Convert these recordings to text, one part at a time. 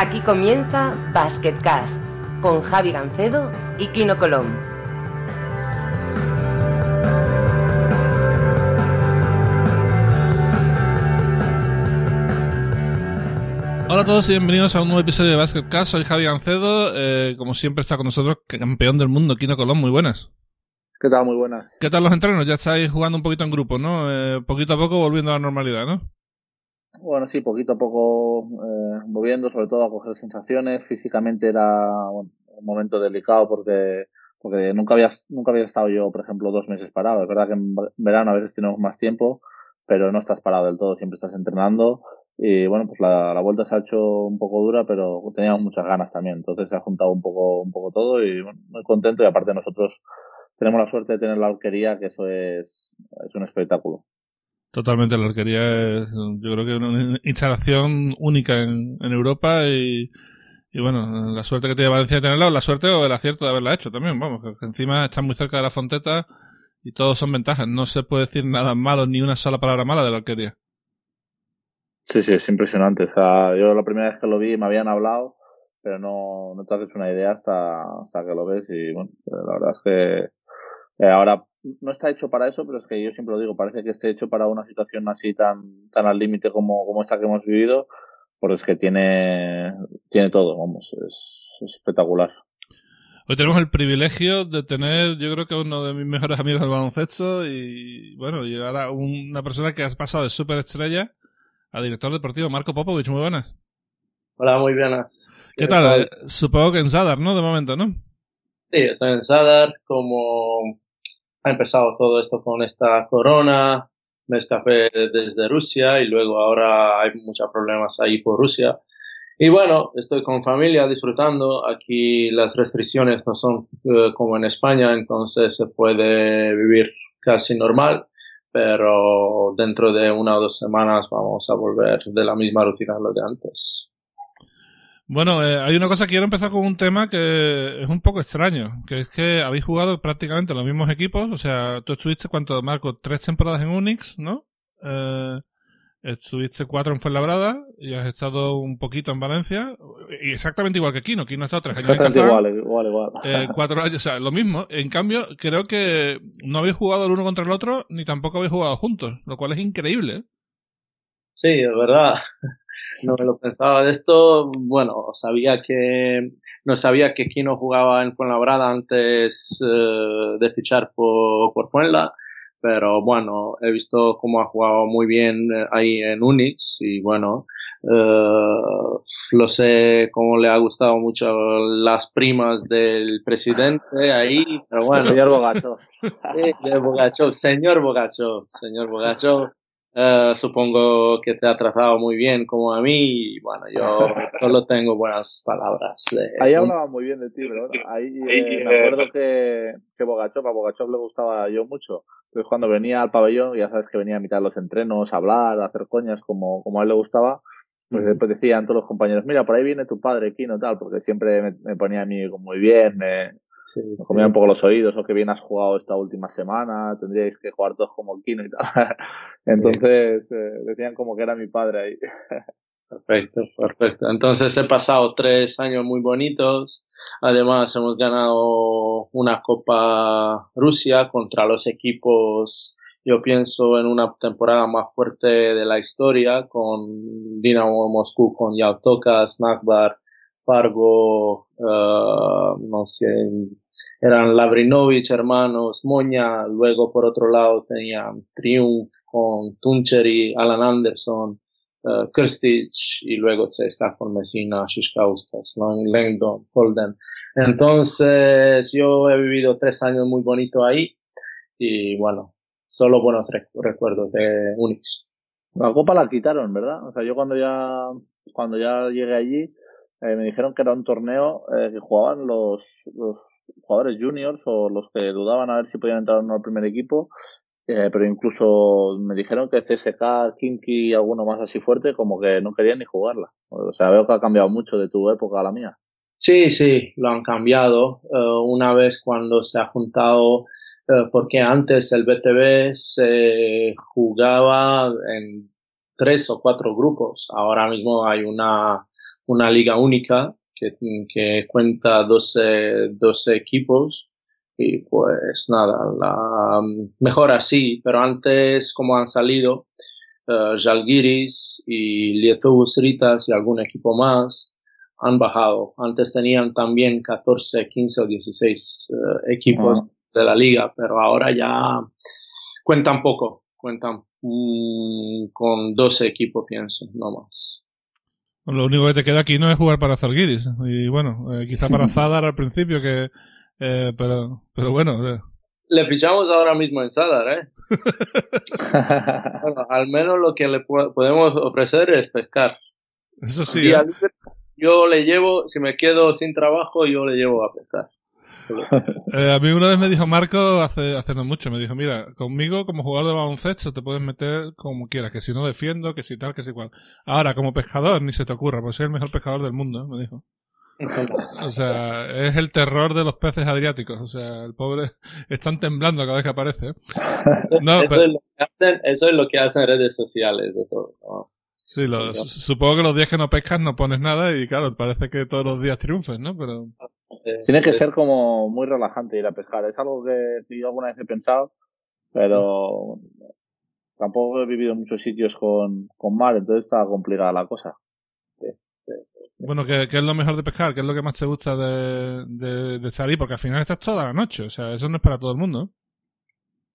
Aquí comienza Basketcast con Javi Gancedo y Kino Colón. Hola a todos y bienvenidos a un nuevo episodio de Basketcast. Soy Javi Gancedo. Eh, como siempre está con nosotros campeón del mundo, Kino Colón. Muy buenas. ¿Qué tal? Muy buenas. ¿Qué tal los entrenos? Ya estáis jugando un poquito en grupo, ¿no? Eh, poquito a poco volviendo a la normalidad, ¿no? Bueno, sí, poquito a poco eh, moviendo, sobre todo a coger sensaciones. Físicamente era un momento delicado porque porque nunca había, nunca había estado yo, por ejemplo, dos meses parado. Es verdad que en verano a veces tenemos más tiempo, pero no estás parado del todo, siempre estás entrenando. Y bueno, pues la, la vuelta se ha hecho un poco dura, pero teníamos muchas ganas también. Entonces se ha juntado un poco, un poco todo y bueno, muy contento. Y aparte nosotros tenemos la suerte de tener la alquería, que eso es, es un espectáculo. Totalmente, la arquería es, yo creo que una instalación única en, en Europa y, bueno, la suerte que tiene Valencia de tenerla, la suerte o el acierto de haberla hecho también, vamos, que encima está muy cerca de la Fonteta y todos son ventajas, no se puede decir nada malo, ni una sola palabra mala de la arquería. Sí, sí, es impresionante, o sea, yo la primera vez que lo vi me habían hablado, pero no, no te haces una idea hasta, hasta que lo ves y bueno, la verdad es que eh, ahora no está hecho para eso, pero es que yo siempre lo digo, parece que esté hecho para una situación así tan, tan al límite como, como esta que hemos vivido, porque es que tiene, tiene todo, vamos, es, es, espectacular. Hoy tenemos el privilegio de tener, yo creo que uno de mis mejores amigos del baloncesto y, bueno, llegar a una persona que has pasado de superestrella a director deportivo, Marco Popovich, muy buenas. Hola, muy buenas. ¿Qué, ¿Qué tal? tal? Supongo que en Sadar, ¿no? De momento, ¿no? Sí, estoy en Sadar, como ha empezado todo esto con esta corona, me escapé desde Rusia y luego ahora hay muchos problemas ahí por Rusia. Y bueno, estoy con familia disfrutando. Aquí las restricciones no son uh, como en España, entonces se puede vivir casi normal, pero dentro de una o dos semanas vamos a volver de la misma rutina lo de antes. Bueno, eh, hay una cosa que quiero empezar con un tema que es un poco extraño, que es que habéis jugado prácticamente los mismos equipos, o sea, tú estuviste, ¿cuánto, Marco? Tres temporadas en Unix, ¿no? Eh, estuviste cuatro en Fuenlabrada y has estado un poquito en Valencia, y exactamente igual que Kino, Kino ha estado tres años en Kazán, igual, igual, igual. Eh, cuatro años, o sea, lo mismo. En cambio, creo que no habéis jugado el uno contra el otro, ni tampoco habéis jugado juntos, lo cual es increíble. Sí, es verdad no me lo pensaba de esto. Bueno, sabía que no sabía que Kino jugaba en Fuenlabrada antes uh, de fichar por, por Fuenla, pero bueno, he visto cómo ha jugado muy bien ahí en Unix y bueno, uh, lo sé cómo le ha gustado mucho las primas del presidente ahí, pero bueno. Señor Bogacho. Sí, Bogacho, señor Bogacho, señor Bogacho. Uh, supongo que te ha tratado muy bien como a mí y bueno, yo solo tengo buenas palabras. De... Ahí hablaba muy bien de ti, bro. Ahí eh, me acuerdo que, que Bogachov, a Bogachov le gustaba yo mucho. Entonces cuando venía al pabellón, ya sabes que venía a mitad de los entrenos, a hablar, a hacer coñas como, como a él le gustaba, pues después decían todos los compañeros, mira, por ahí viene tu padre, Kino, tal, porque siempre me, me ponía a mí muy bien, me, sí, me comía sí. un poco los oídos, o que bien has jugado esta última semana, tendríais que jugar todos como Kino y tal. Entonces, eh, decían como que era mi padre ahí. Perfecto, perfecto. Entonces he pasado tres años muy bonitos. Además hemos ganado una Copa Rusia contra los equipos yo pienso en una temporada más fuerte de la historia con Dinamo Moscú, con Yautoka, Snackbar, Fargo, uh, no sé, eran Labrinovich, hermanos, Moña, luego por otro lado tenían Triumph con Tuncheri, Alan Anderson, uh, Kirstic y luego CSKA con Messina, Shishkauskas, Langdon, Holden. Entonces yo he vivido tres años muy bonitos ahí y bueno, solo buenos recuerdos de Unix. La copa la quitaron, ¿verdad? O sea, yo cuando ya, cuando ya llegué allí, eh, me dijeron que era un torneo eh, que jugaban los, los jugadores juniors o los que dudaban a ver si podían entrar o no al primer equipo. Eh, pero incluso me dijeron que CSK, Kinky y alguno más así fuerte, como que no querían ni jugarla. O sea, veo que ha cambiado mucho de tu época a la mía. Sí, sí, lo han cambiado. Uh, una vez cuando se ha juntado, porque antes el BTV se jugaba en tres o cuatro grupos. Ahora mismo hay una, una liga única que, que cuenta 12, 12 equipos y pues nada, la, mejor así, pero antes como han salido uh, Jalgiris y Lietuvos Ritas y algún equipo más han bajado. Antes tenían también 14, 15 o 16 uh, equipos ah. De la liga, pero ahora ya cuentan poco, cuentan mm, con 12 equipos, pienso, no más. Lo único que te queda aquí no es jugar para Zalgiris. Y bueno, eh, quizá para Zadar al principio, que eh, pero, pero bueno. Eh. Le fichamos ahora mismo en Zadar, ¿eh? al menos lo que le podemos ofrecer es pescar. Eso sí. Yo le llevo, si me quedo sin trabajo, yo le llevo a pescar. Eh, a mí una vez me dijo Marco hace, hace no mucho, me dijo, mira, conmigo como jugador de baloncesto te puedes meter como quieras, que si no defiendo, que si tal, que si cual. Ahora, como pescador, ni se te ocurra, pues soy el mejor pescador del mundo, me dijo. o sea, es el terror de los peces adriáticos. O sea, el pobre están temblando cada vez que aparece. No, eso, es lo que hacen, eso es lo que hacen redes sociales de todo. Sí, supongo que los días que no pescas no pones nada y claro, parece que todos los días triunfes, ¿no? Pero... Tiene que ser como muy relajante ir a pescar. Es algo que yo alguna vez he pensado, pero tampoco he vivido en muchos sitios con, con mar, entonces está complicada la cosa. Bueno, ¿qué, es lo mejor de pescar? ¿Qué es lo que más te gusta de, de, de estar ahí? Porque al final estás toda la noche, o sea, eso no es para todo el mundo.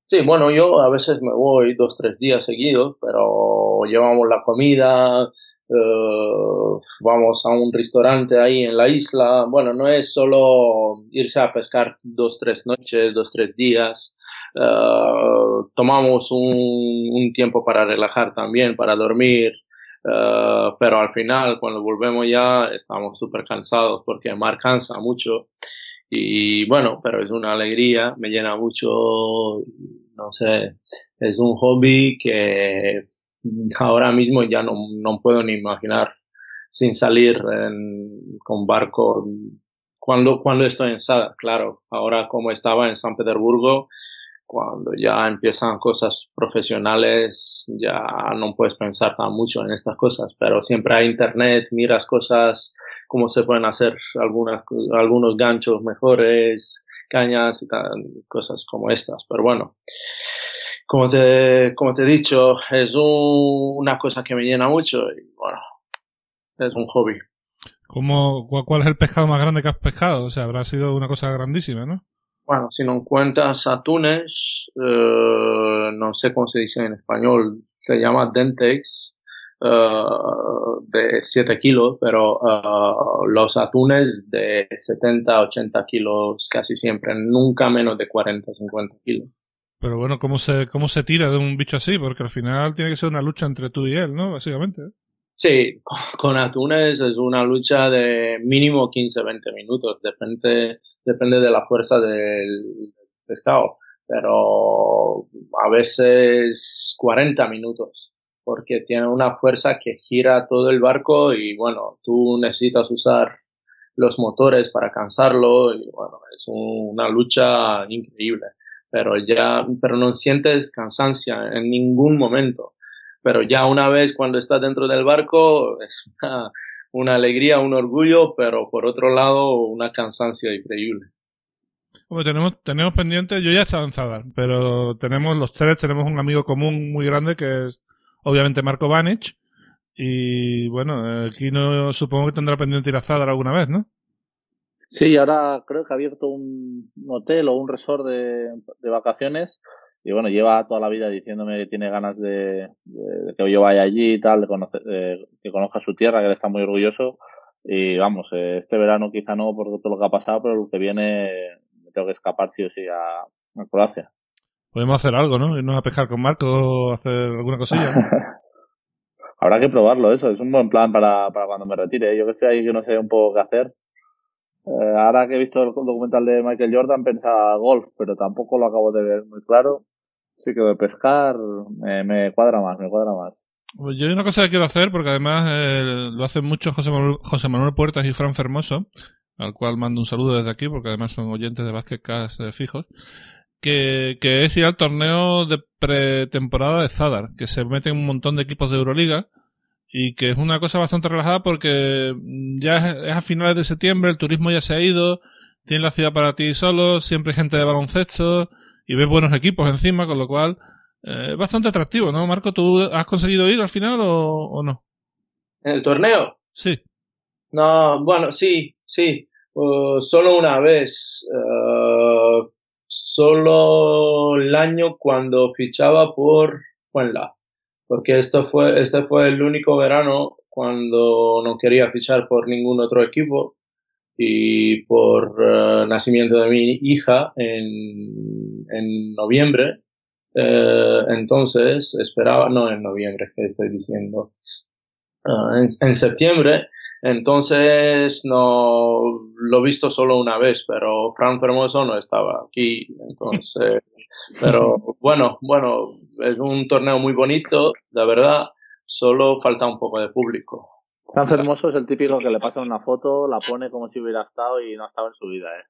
Sí, bueno, yo a veces me voy dos, tres días seguidos, pero llevamos la comida, eh, vamos a un restaurante ahí en la isla. Bueno, no es solo irse a pescar dos, tres noches, dos, tres días. Eh, tomamos un, un, tiempo para relajar también, para dormir. Eh, pero al final, cuando volvemos ya, estamos súper cansados porque el mar cansa mucho. Y bueno, pero es una alegría, me llena mucho, no sé, es un hobby que ahora mismo ya no, no puedo ni imaginar sin salir con barco. Cuando, cuando estoy en Sada, claro, ahora como estaba en San Petersburgo, cuando ya empiezan cosas profesionales, ya no puedes pensar tan mucho en estas cosas, pero siempre hay internet, miras cosas, cómo se pueden hacer algunas, algunos ganchos mejores, cañas y cosas como estas. Pero bueno, como te, como te he dicho, es una cosa que me llena mucho y bueno, es un hobby. ¿Cómo, ¿Cuál es el pescado más grande que has pescado? O sea, habrá sido una cosa grandísima, ¿no? bueno, si no cuentas atunes, eh, no sé cómo se dice en español, se llama dentex, eh, de 7 kilos, pero eh, los atunes de 70, 80 kilos casi siempre, nunca menos de 40, 50 kilos. Pero bueno, ¿cómo se, ¿cómo se tira de un bicho así? Porque al final tiene que ser una lucha entre tú y él, ¿no? Básicamente. Sí, con atunes es una lucha de mínimo 15, 20 minutos, depende depende de la fuerza del pescado, pero a veces 40 minutos, porque tiene una fuerza que gira todo el barco y bueno, tú necesitas usar los motores para cansarlo y bueno, es una lucha increíble, pero ya, pero no sientes cansancio en ningún momento. Pero ya una vez cuando estás dentro del barco es una, alegría, un orgullo, pero por otro lado una cansancio increíble. Como tenemos, tenemos pendientes, yo ya he estado en Zadar, pero tenemos los tres, tenemos un amigo común muy grande que es obviamente Marco Banich. Y bueno, aquí no supongo que tendrá pendiente ir a Zadar alguna vez, ¿no? Sí, ahora creo que ha abierto un hotel o un resort de, de vacaciones y bueno, lleva toda la vida diciéndome que tiene ganas de, que yo vaya allí y tal, de, conocer, que conozca su tierra, que él está muy orgulloso. Y vamos, eh, este verano quizá no por todo lo que ha pasado, pero lo que viene me tengo que escapar sí o sí a, a Croacia. Podemos hacer algo, ¿no? Irnos a pescar con Marco o hacer alguna cosilla. Habrá que probarlo, eso. Es un buen plan para, para cuando me retire. Yo que estoy ahí que no sé un poco qué hacer. Eh, ahora que he visto el documental de Michael Jordan pensaba golf, pero tampoco lo acabo de ver muy claro. Sí que de pescar me, cuadra más, me cuadra más. Pues yo hay una cosa que quiero hacer, porque además eh, lo hacen mucho José Manuel, Puertas y Fran Fermoso, al cual mando un saludo desde aquí, porque además son oyentes de Basket eh, fijos, que, que es ir al torneo de pretemporada de Zadar, que se meten un montón de equipos de Euroliga, y que es una cosa bastante relajada porque ya es, a finales de septiembre, el turismo ya se ha ido, tienes la ciudad para ti solo, siempre hay gente de baloncesto y ves buenos equipos encima, con lo cual eh, es bastante atractivo, ¿no? Marco, ¿tú has conseguido ir al final o, no? ¿En el torneo? Sí. No, bueno, sí, sí. Uh, solo una vez. Uh, solo el año cuando fichaba por Fuenla porque esto fue, este fue el único verano cuando no quería fichar por ningún otro equipo y por uh, nacimiento de mi hija en, en noviembre. Eh, entonces esperaba, no en noviembre, que estoy diciendo, uh, en, en, septiembre. Entonces no lo he visto solo una vez, pero Fran Fermoso no estaba aquí. Entonces pero bueno, bueno, es un torneo muy bonito, la verdad, solo falta un poco de público. Tan hermoso es el típico que le pasa una foto, la pone como si hubiera estado y no ha estado en su vida, ¿eh?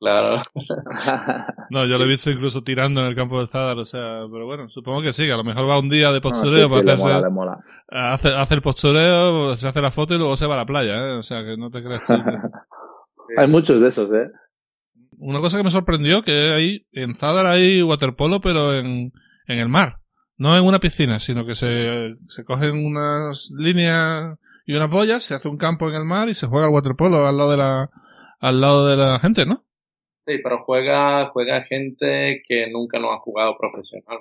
Claro. no, yo lo he visto incluso tirando en el campo de Zadar, o sea, pero bueno, supongo que sí, que a lo mejor va un día de postureo para hacerse. Hace, hace, el postureo, se hace la foto y luego se va a la playa, ¿eh? O sea, que no te creas. Hay muchos de esos, ¿eh? Una cosa que me sorprendió que hay en Zadar hay waterpolo pero en, en el mar. No en una piscina sino que se, se cogen unas líneas y unas boyas se hace un campo en el mar y se juega el waterpolo al lado de la al lado de la gente no sí pero juega juega gente que nunca no ha jugado profesional.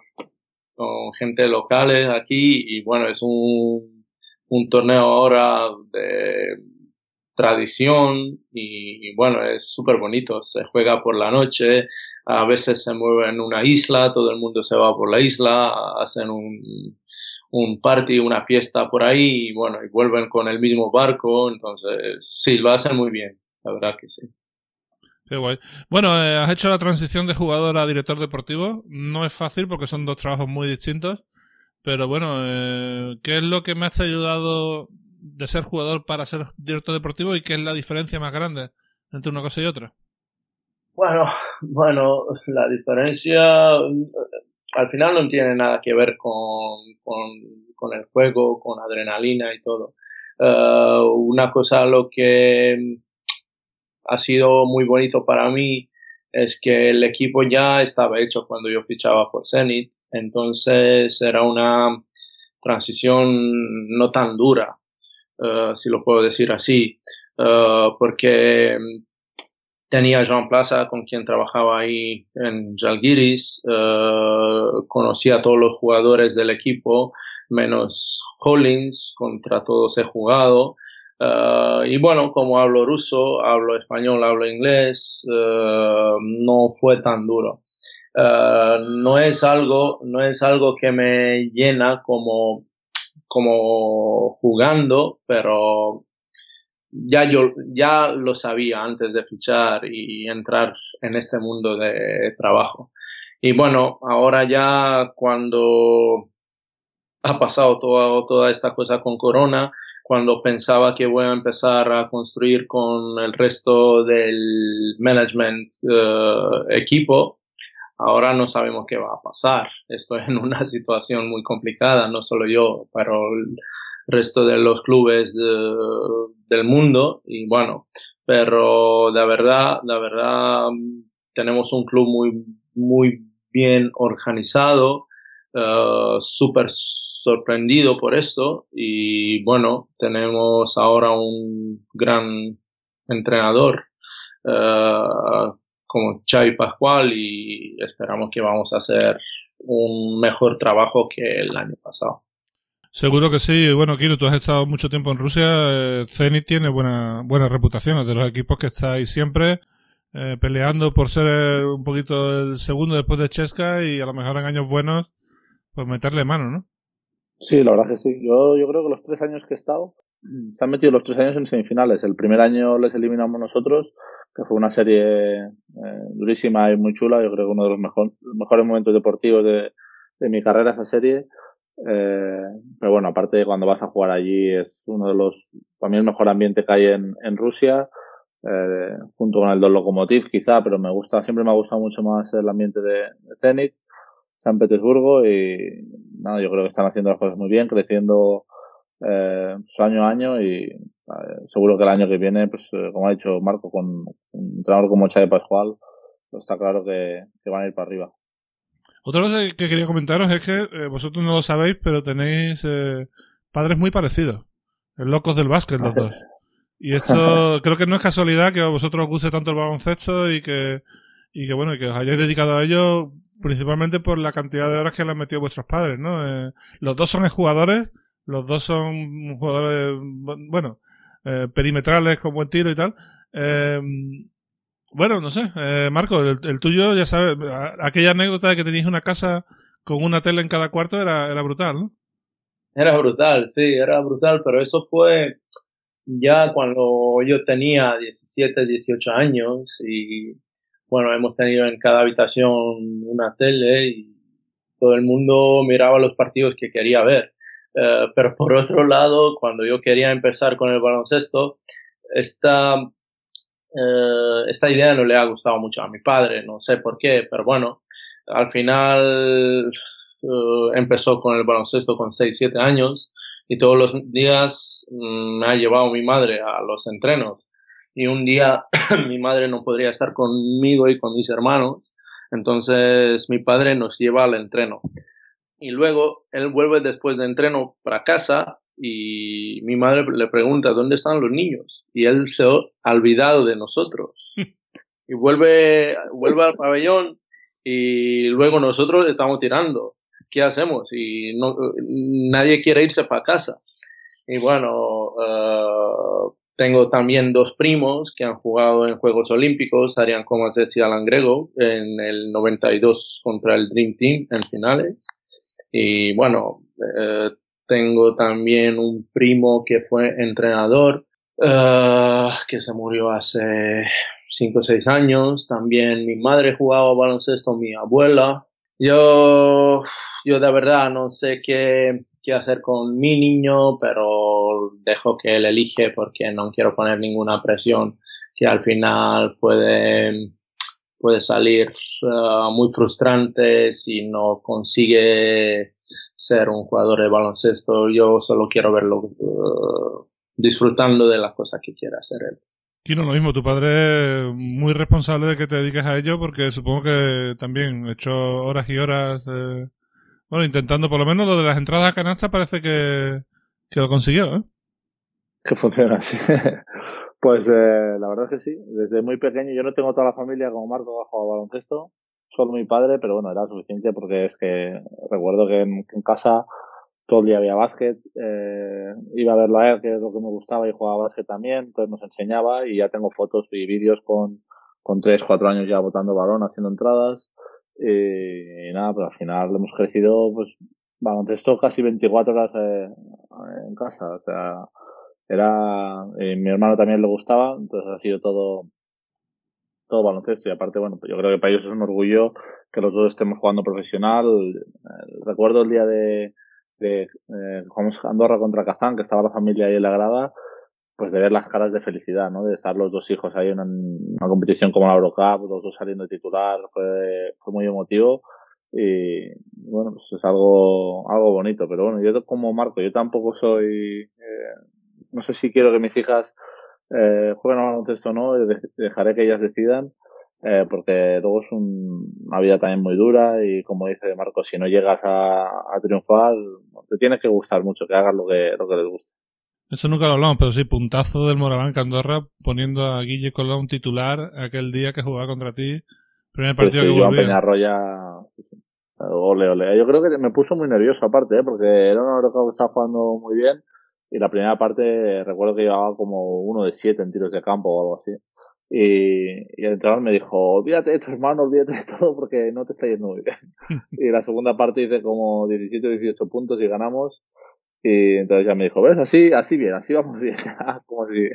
Con gente locales aquí y bueno es un un torneo ahora de tradición y, bueno, es súper bonito. Se juega por la noche, a veces se mueve en una isla, todo el mundo se va por la isla, hacen un, un party, una fiesta por ahí y bueno, y vuelven con el mismo barco. Entonces, sí, lo hacen muy bien, la verdad que sí. Qué guay. Bueno, eh, has hecho la transición de jugador a director deportivo. No es fácil porque son dos trabajos muy distintos. Pero bueno, eh, ¿qué es lo que me ha ayudado de ser jugador para ser director deportivo y qué es la diferencia más grande entre una cosa y otra? Bueno, bueno, la diferencia al final no tiene nada que ver con, con, el juego, con adrenalina y todo. Eh, una cosa lo que ha sido muy bonito para mí es que el equipo ya estaba hecho cuando yo fichaba por Zenit, entonces era una transición no tan dura. Eh, si lo puedo decir así, uh, porque tenía Jean Plaza con quien trabajaba ahí en Jalgiris, uh, conocía a todos los jugadores del equipo, menos Hollins, contra todos he jugado. y bueno, como hablo ruso, hablo español, hablo inglés, no fue tan duro. no es algo, no es algo que me llena como como jugando, pero ya yo ya lo sabía antes de fichar y entrar en este mundo de trabajo. Y bueno, ahora ya cuando ha pasado toda, toda esta cosa con Corona, cuando pensaba que voy a empezar a construir con el resto del management uh, equipo, Ahora no sabemos qué va a pasar. Estoy en una situación muy complicada, no solo yo, pero el resto de los clubes del mundo. Y bueno, pero de verdad, de verdad, tenemos un club muy, muy bien organizado, uh, súper sorprendido por esto. Y bueno, tenemos ahora un gran entrenador. Uh, como Xavi Pascual y esperamos que vamos a hacer un mejor trabajo que el año pasado. Seguro que sí. Bueno, Kiro, tú has estado mucho tiempo en Rusia. Eh, Zenit tiene buena, buena reputación. Es de los equipos que estáis siempre eh, peleando por ser un poquito el segundo después de Chesca y a lo mejor en años buenos, pues meterle mano, ¿no? Sí, la verdad que sí. Yo, yo creo que los tres años que he estado, se han metido los tres años en semifinales. El primer año les eliminamos nosotros, que fue una serie eh, durísima y muy chula. Yo creo que uno de los mejor, mejores momentos deportivos de, de mi carrera, esa serie. Eh, pero bueno, aparte cuando vas a jugar allí es uno de los, para mí el mejor ambiente que hay en, en Rusia, eh, junto con el dos Lokomotiv quizá, pero me gusta, siempre me ha gustado mucho más el ambiente de, de Zenit, San Petersburgo y nada, yo creo que están haciendo las cosas muy bien, creciendo eh, pues, año a año y eh, seguro que el año que viene, pues eh, como ha dicho Marco, con un entrenador como Xavi Pascual, pues está claro que, van a ir para arriba. Otra cosa que quería comentaros es que vosotros no lo sabéis, pero tenéis padres muy parecidos. Locos del básquet, los dos. Y esto creo que no es casualidad que a vosotros os guste tanto el baloncesto y que, y que bueno, que os hayáis dedicado a ello principalmente por la cantidad de horas que le han metido vuestros padres, ¿no? los dos son jugadores los dos son jugadores, bueno, eh, perimetrales con buen tiro y tal. Eh, bueno, no sé, eh, Marco, el, tuyo, ya sabes, aquella anécdota de que tenías una casa con una tele en cada cuarto era, era brutal, ¿no? Era brutal, sí, era brutal, pero eso fue ya cuando yo tenía 17, 18 años y bueno, hemos tenido en cada habitación una tele y todo el mundo miraba los partidos que quería ver. Eh, pero por otro lado, cuando yo quería empezar con el baloncesto, esta, eh, esta idea no le ha gustado mucho a mi padre, no sé por qué, pero bueno, al final eh, empezó con el baloncesto con 6, 7 años y todos los días mm, me ha llevado mi madre a los entrenos. Y un día mi madre no podría estar conmigo y con mis hermanos, entonces mi padre nos lleva al entreno y luego él vuelve después de entreno para casa y mi madre le pregunta dónde están los niños y él se ha olvidado de nosotros. Y vuelve vuelve al pabellón y luego nosotros estamos tirando. Qué hacemos y no, nadie quiere irse para casa. Y bueno uh, tengo también dos primos que han jugado en Juegos Olímpicos, Arián Comas y Alan Grego, en el 92 contra el Dream Team en finales. Y bueno, eh, tengo también un primo que fue entrenador, uh, que se murió hace 5 o 6 años. También mi madre jugaba baloncesto, mi abuela. Yo, yo de verdad no sé qué, qué hacer con mi niño, pero dejo que él elige porque no quiero poner ninguna presión que al final puede puede salir uh, muy frustrante si no consigue ser un jugador de baloncesto. Yo solo quiero verlo uh, disfrutando de las cosas que quiere hacer él. Kino, lo mismo, tu padre es muy responsable de que te dediques a ello porque supongo que también he hecho horas y horas, eh, bueno, intentando por lo menos lo de las entradas a canasta parece que, que lo consiguió, ¿eh? Que funciona así. pues eh, la verdad es que sí. Desde muy pequeño yo no tengo toda la familia como Marco que ha jugado baloncesto. Solo mi padre, pero bueno, era suficiente porque es que recuerdo que en, casa todo el día había básquet. Eh, iba a verlo a él, que es lo que me gustaba, y jugaba básquet también. Entonces nos enseñaba y ya tengo fotos y vídeos con, con 3, 4 años ya botando balón, haciendo entradas. Y, nada, pero al final hemos crecido, pues, baloncesto casi 24 horas eh, en casa. O sea, era eh, mi hermano también le gustaba entonces ha sido todo todo baloncesto. Y aparte bueno yo creo que para ellos es un orgullo que los dos estemos jugando profesional. Recuerdo el día de, de eh, jugamos Andorra contra Kazán que estaba la familia ahí en la grada pues de ver las caras de felicidad no de estar los dos hijos ahí en una, competición como la Eurocup los dos saliendo titular fue, fue muy emotivo. Y bueno pues es algo algo bonito. Pero bueno yo como Marco yo tampoco soy eh, no sé si quiero que mis hijas eh, jueguen al baloncesto o no, dejaré que ellas decidan, eh, porque luego es una vida también muy dura y como dice Marco, si no llegas a, triunfar, te tiene que gustar mucho, que hagas lo que, lo que les guste. Eso nunca lo hablamos, pero sí, puntazo del Moraván Andorra poniendo a Guille Colón titular aquel día que jugaba contra ti. Primer partido que Joan Peñarroya, ole, ole. Yo creo que me puso muy nervioso aparte, ¿eh? porque era un que estaba jugando muy bien y la primera parte recuerdo que llevaba como uno de siete en tiros de campo o algo así. Y, y el entrenador me dijo, olvídate de tu hermano, olvídate de todo porque no te está yendo muy bien. y la segunda parte hice como 17 o 18 puntos y ganamos. Y entonces ya me dijo, ves, así, así bien, así vamos bien, como así.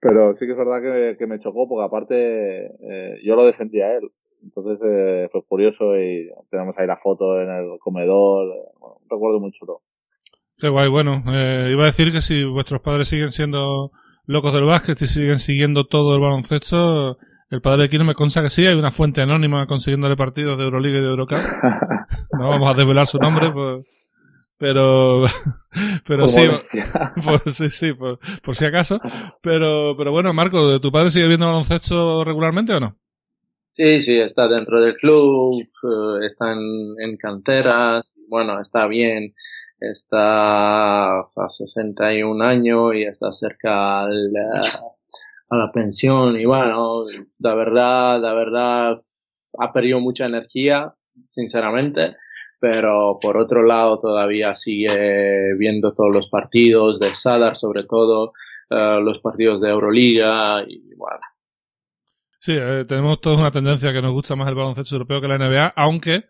Pero sí que es verdad que, que me chocó porque aparte eh, yo lo defendía a él. Entonces eh, fue curioso y tenemos ahí la foto en el comedor. Bueno, un recuerdo muy chulo. Qué guay, bueno, eh, iba a decir que si vuestros padres siguen siendo locos del básquet y siguen siguiendo todo el baloncesto, el padre de Kino me consta que sí, hay una fuente anónima consiguiéndole partidos de Euroliga y de Eurocup. no vamos a desvelar su nombre, pues, pero, pero sí, por, sí, sí, por, por, si acaso. Pero, pero bueno, Marco, ¿tu padre sigue viendo baloncesto regularmente o no? Sí, sí, está dentro del club, eh, está en, en canteras, bueno, está bien, está a 61 años y está cerca al, a la pensión y bueno, la verdad, la verdad ha perdido mucha energía, sinceramente, pero por otro lado todavía sigue viendo todos los partidos de Sadar, sobre todo eh, los partidos de Euroliga y bueno. Sí, eh, tenemos todos una tendencia que nos gusta más el baloncesto europeo que la NBA, aunque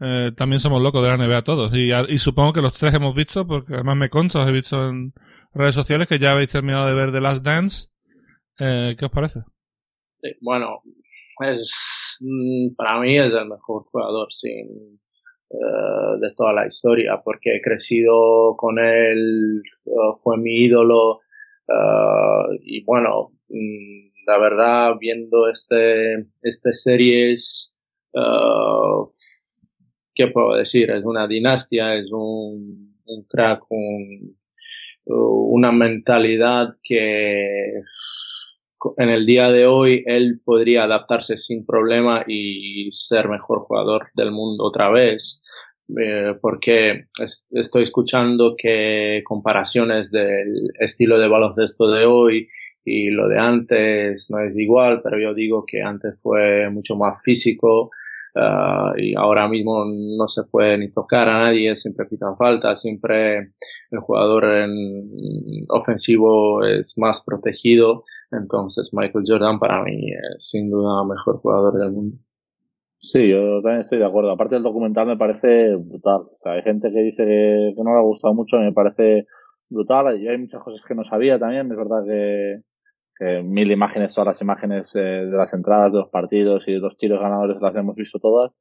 eh, también somos locos de la NBA todos. Y, supongo que los tres hemos visto, porque además me consta, os he visto en redes sociales que ya habéis terminado de ver The Last Dance. ¿Qué os parece? bueno, es, mm, para mí es el mejor jugador sin, eh, de toda la historia, porque he crecido con él, uh, fue mi ídolo, uh, y bueno, mm, la verdad, viendo este, este series, uh, ¿qué puedo decir? Es una dinastía, es un, un crack, un, una mentalidad que en el día de hoy él podría adaptarse sin problema y ser mejor jugador del mundo otra vez. Eh, porque estoy escuchando que comparaciones del estilo de baloncesto de hoy y lo de antes no es igual, pero yo digo que antes fue mucho más físico uh, y ahora mismo no se puede ni tocar a nadie, siempre pitan falta, siempre el jugador en ofensivo es más protegido, entonces Michael Jordan para mí es sin duda el mejor jugador del mundo. Sí, yo también estoy de acuerdo. Aparte del documental me parece brutal. O sea, hay gente que dice que, no le ha gustado mucho, me parece brutal. Y hay muchas cosas que no sabía también. Es verdad que, que mil imágenes, todas las imágenes eh, de las entradas de los partidos y de los tiros ganadores las hemos visto todas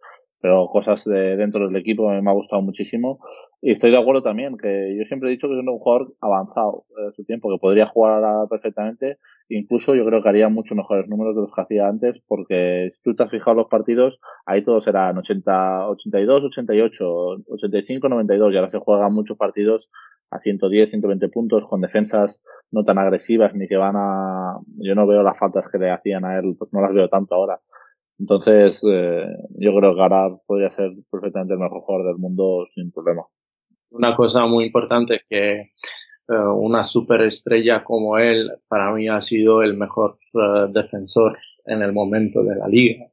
pero cosas de dentro del equipo me ha gustado muchísimo. Y estoy de acuerdo también, que yo siempre he dicho que es un jugador avanzado de su tiempo, que podría jugar perfectamente. Incluso yo creo que haría mucho mejores números de los que hacía antes, porque si tú te has fijado los partidos, ahí todos eran 80, 82, 88, 85, 92, y ahora se juegan muchos partidos a 110, 120 puntos, con defensas no tan agresivas, ni que van a... Yo no veo las faltas que le hacían a él, no las veo tanto ahora. Entonces, eh, yo creo que ahora podría ser perfectamente el mejor jugador del mundo sin problema. Una cosa muy importante es que eh, una superestrella como él para mí ha sido el mejor eh, defensor en el momento de la liga.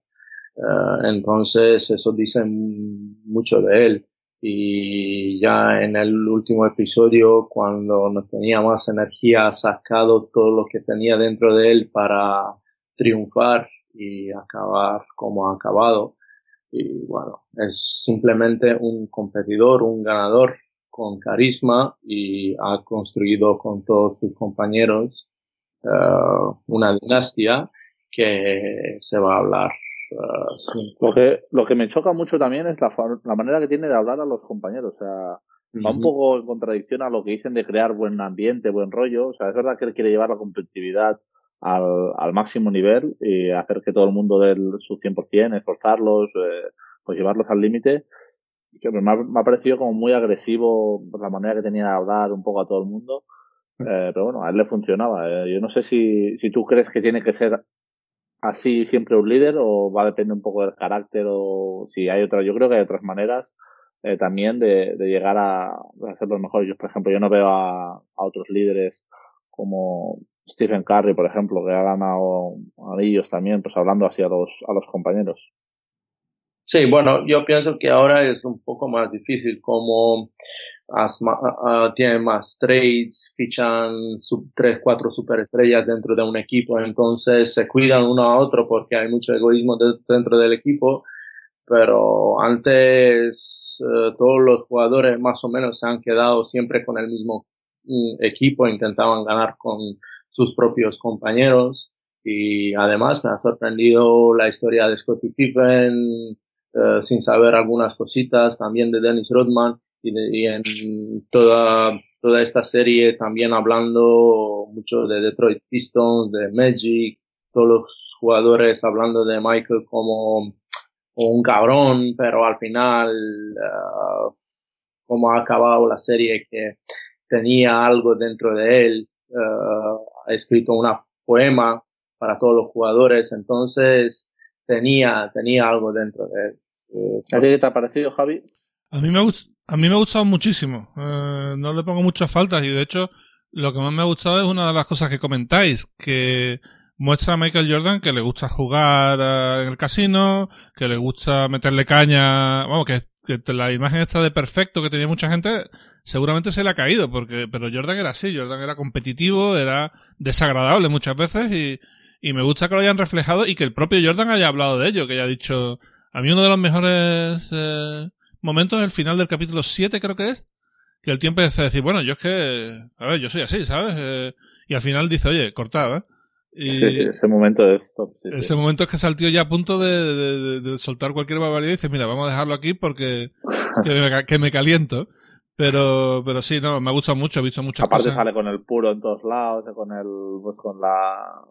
entonces, eso dice mucho de él. Y ya en el último episodio, cuando no tenía más energía, ha sacado todo lo que tenía dentro de él para triunfar y acabar como ha acabado. Y bueno, es simplemente un competidor, un ganador con carisma y ha construido con todos sus compañeros uh, una dinastía que se va a hablar. Uh, lo, que, lo que me choca mucho también es la, la manera que tiene de hablar a los compañeros. O sea, va un poco en contradicción a lo que dicen de crear buen ambiente, buen rollo. O sea, es verdad que él quiere llevar la competitividad al, al máximo nivel y hacer que todo el mundo dé su 100%, esforzarlos, eh, pues llevarlos al límite. Que me ha, me ha, parecido como muy agresivo la manera que tenía de hablar un poco a todo el mundo. Mm. Eh, pero bueno, a él le funcionaba. Eh. Yo no sé si, si tú crees que tiene que ser así siempre un líder o va a depender un poco del carácter o si hay otra. Yo creo que hay otras maneras eh, también de, de llegar a, a ser los. Yo, por ejemplo, yo no veo a, a otros líderes como Stephen Curry, por ejemplo, que ha ganado anillos también, pues hablando así a los, a los compañeros. Sí, bueno, yo pienso que ahora es un poco más difícil como uh, tienen más trades, fichan tres, cuatro superestrellas dentro de un equipo, entonces se cuidan uno a otro porque hay mucho egoísmo dentro del equipo, pero antes uh, todos los jugadores más o menos se han quedado siempre con el mismo mm, equipo, intentaban ganar con sus propios compañeros. Y además me ha sorprendido la historia de Scottie Pippen, eh, sin saber algunas cositas, también de Dennis Rodman y, en toda, toda esta serie también hablando mucho de Detroit Pistons, de Magic, todos los jugadores hablando de Michael como, un cabrón, pero al final uh, cómo ha acabado la serie, que tenía algo dentro de él, ha escrito un poema para todos los jugadores, entonces tenía, tenía algo dentro de él. ¿A ti qué te ha parecido, Javi? A mí me, a mí me ha gustado muchísimo. Eh, no le pongo muchas faltas y de hecho lo que más me ha gustado es una de las cosas que comentáis, que muestra a Michael Jordan que le gusta jugar eh, en el casino, que le gusta meterle caña, vamos, que, que la imagen esta de perfecto que tenía mucha gente seguramente se le ha caído, porque, pero Jordan era así, Jordan era competitivo, era desagradable muchas veces y, y me gusta que lo hayan reflejado y que el propio Jordan haya hablado de ello, que haya dicho, a mí uno de los mejores eh, momentos es el final del capítulo 7 creo que es, que el tiempo a decir, bueno, yo es que, a ver, yo soy así, ¿sabes? Eh, y al final dice, oye, cortad, ¿eh? Y sí, sí, ese momento es stop. Sí, ese momento es que salió ya a punto de, de, de, soltar cualquier barbaridad y dice, mira, vamos a dejarlo aquí porque que me, que me caliento. Pero, pero sí, no, me ha gustado mucho, he visto muchas Aparte cosas. sale con el puro en todos lados, con el, pues con la,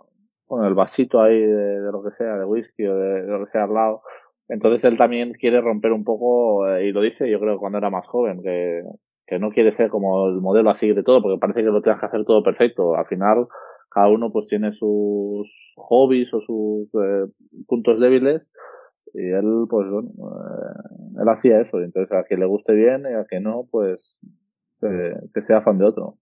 con el vasito ahí de, de lo que sea, de whisky o de, de, lo que sea al lado. Entonces él también quiere romper un poco, eh, y lo dice yo creo cuando era más joven, que, que no quiere ser como el modelo así de todo, porque parece que lo tengas que hacer todo perfecto. Al final, cada uno pues tiene sus hobbies o sus eh, puntos débiles, y él, pues bueno, eh, él hacía eso, entonces a quien le guste bien y a que no, pues eh, que sea fan de otro.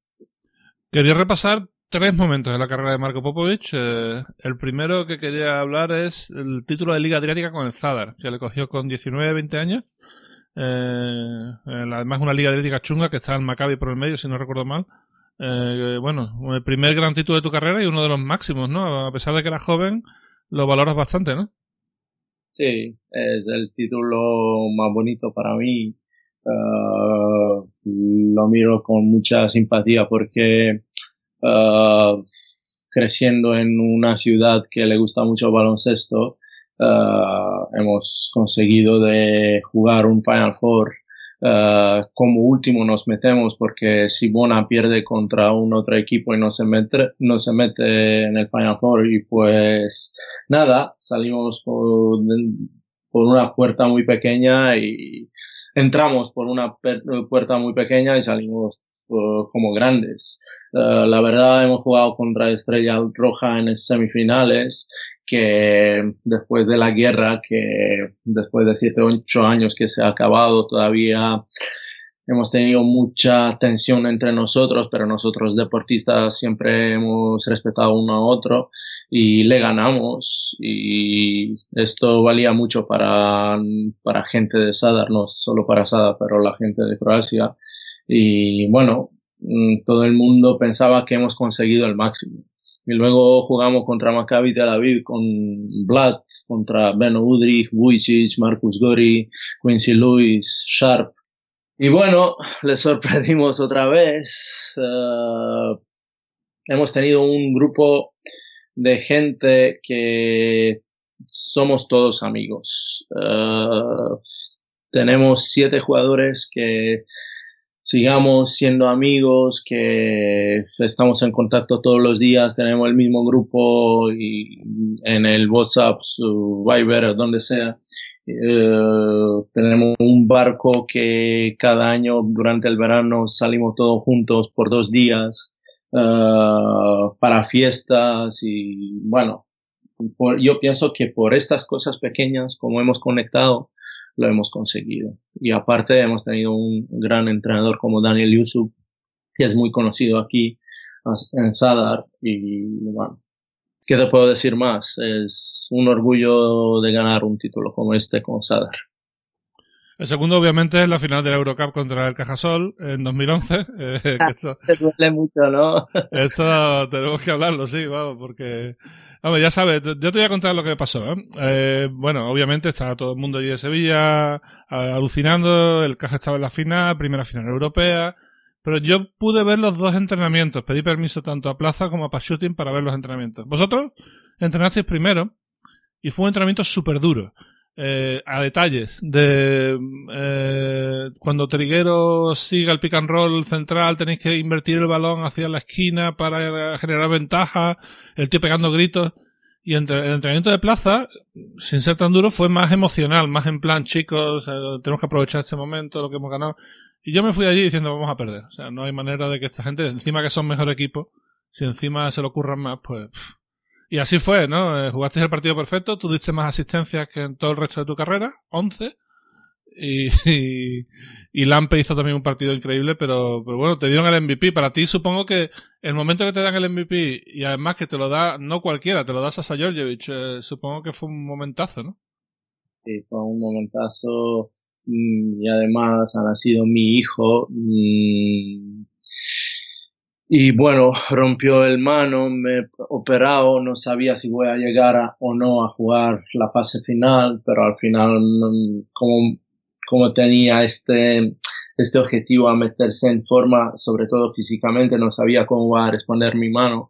Quería repasar tres momentos de la carrera de Marco Popovich. Eh, el primero que quería hablar es el título de Liga Adriática con el Zadar, que le cogió con 19, 20 años. Eh, además una Liga Adriática chunga que está en Maccabi por el medio, si no recuerdo mal. Eh, bueno, el primer gran título de tu carrera y uno de los máximos, ¿no? A pesar de que eras joven, lo valoras bastante, ¿no? Sí, es el título más bonito para mí. Lo miro con mucha simpatía porque uh, creciendo en una ciudad que le gusta mucho el baloncesto, uh, hemos conseguido de jugar un Final Four. como último nos metemos porque si Bona pierde contra un otro equipo y no se mete, no se mete en el Final Four y pues nada, salimos por una puerta muy pequeña y entramos por una puerta muy pequeña y salimos uh, como grandes. Uh, la verdad hemos jugado contra Estrella Roja en semifinales que después de la guerra, que después de 7 o 8 años que se ha acabado, todavía hemos tenido mucha tensión entre nosotros, pero nosotros deportistas siempre hemos respetado uno a otro y le ganamos y esto valía mucho para, para gente de Sadar, no solo para Sadar, pero la gente de Croacia y bueno, todo el mundo pensaba que hemos conseguido el máximo. Y luego jugamos contra Maccabi Tel Aviv con Vlad, contra Beno Udrich, Vujicic, Marcus Gori, Quincy Lewis, Sharp, y bueno, le sorprendimos otra vez. Uh, hemos tenido un grupo de gente que somos todos amigos. Uh, tenemos siete jugadores que sigamos siendo amigos, que estamos en contacto todos los días, tenemos el mismo grupo y en el WhatsApp, Viber, donde sea. Uh, tenemos un barco que cada año durante el verano salimos todos juntos por dos días uh, para fiestas y bueno, yo pienso que por estas cosas pequeñas, como hemos conectado, lo hemos conseguido. Y aparte hemos tenido un gran entrenador como Daniel Yusuf, que es muy conocido aquí en Sadar y bueno, ¿Qué te puedo decir más? Es un orgullo de ganar un título como este con Sadar. El segundo, obviamente, es la final de la Eurocup contra el Cajasol en 2011. Eh, esto, Te duele mucho, ¿no? esto tenemos que hablarlo, sí, vamos, porque... Hombre, ya sabes, yo te voy a contar lo que pasó. ¿eh? Eh, bueno, obviamente estaba todo el mundo allí de Sevilla alucinando, el Caja estaba en la final, primera final europea, pero yo pude ver los dos entrenamientos. Pedí permiso tanto a Plaza como a Pashooting para ver los entrenamientos. Vosotros entrenasteis primero y fue un entrenamiento súper duro. Eh, a detalles de eh, cuando Triguero siga el pick and roll central tenéis que invertir el balón hacia la esquina para generar ventaja, el tío pegando gritos y entre, el entrenamiento de plaza, sin ser tan duro, fue más emocional, más en plan chicos, eh, tenemos que aprovechar este momento, lo que hemos ganado Y yo me fui allí diciendo, vamos a perder. O sea, no hay manera de que esta gente, encima que son mejor equipo, si encima se lo ocurran más, pues... Y así fue, ¿no? Eh, jugaste el partido perfecto, tú diste más asistencias que en todo el resto de tu carrera, 11. Y, y, Lampe hizo también un partido increíble, pero, pero bueno, te dieron el MVP. Para ti supongo que el momento que te dan el MVP y además que te lo da no cualquiera, te lo das a Sajorjevic, eh, supongo que fue un momentazo, ¿no? Sí, fue un momentazo mm, y además ha nacido mi hijo. Y bueno, rompió el mano, me operado, no sabía si voy a llegar o no a jugar la fase final, pero al final, mm, como, como tenía este, este objetivo a meterse en forma, sobre todo físicamente, no sabía cómo va a responder mi mano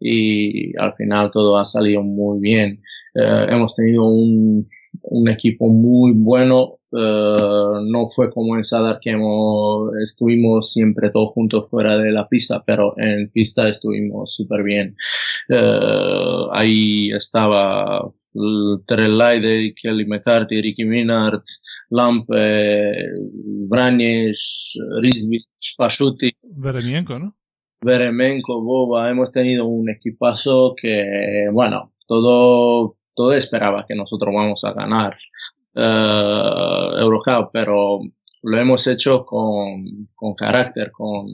y al final todo ha salido muy bien. Eh, hemos tenido un, un equipo muy bueno, eh, no fue como en Sadar que hemos, estuvimos siempre todos juntos fuera de la pista, pero en pista estuvimos súper bien. Uh, ahí estaba Terelaide, Kelly McCarthy, Ricky Minard, Lampe, Brañez, Rizvich, Pashuti. Veremenko, ¿no? Veremenko, Boba, hemos tenido un equipazo que, bueno, todo, todo esperaba que nosotros vamos a ganar uh, Eurocup, pero lo hemos hecho con, con carácter, con,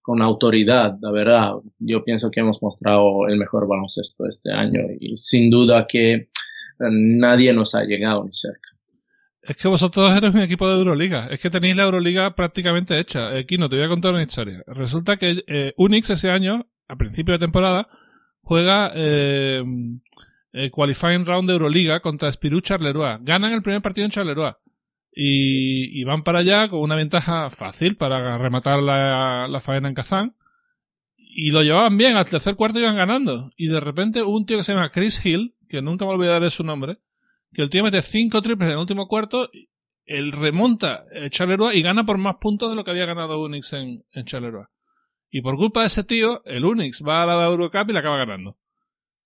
con autoridad, la verdad. Yo pienso que hemos mostrado el mejor baloncesto este año y sin duda que eh, nadie nos ha llegado ni cerca. Es que vosotros eres un equipo de Euroliga. Es que tenéis la Euroliga prácticamente hecha. Eh, Kino, te voy a contar una historia. Resulta que eh, Unix ese año, a principio de temporada, juega eh, el qualifying round de Euroliga contra Spirou Charleroi. Ganan el primer partido en Charleroi. Y, van para allá con una ventaja fácil para rematar la, la faena en Kazán. Y lo llevaban bien, al tercer cuarto iban ganando. Y de repente un tío que se llama Chris Hill, que nunca me olvidaré su nombre, que el tío mete cinco triples en el último cuarto, él remonta eh, Charleroi y gana por más puntos de lo que había ganado Unix en, en Charleroi. Y por culpa de ese tío, el Unix va a la Eurocup y la acaba ganando.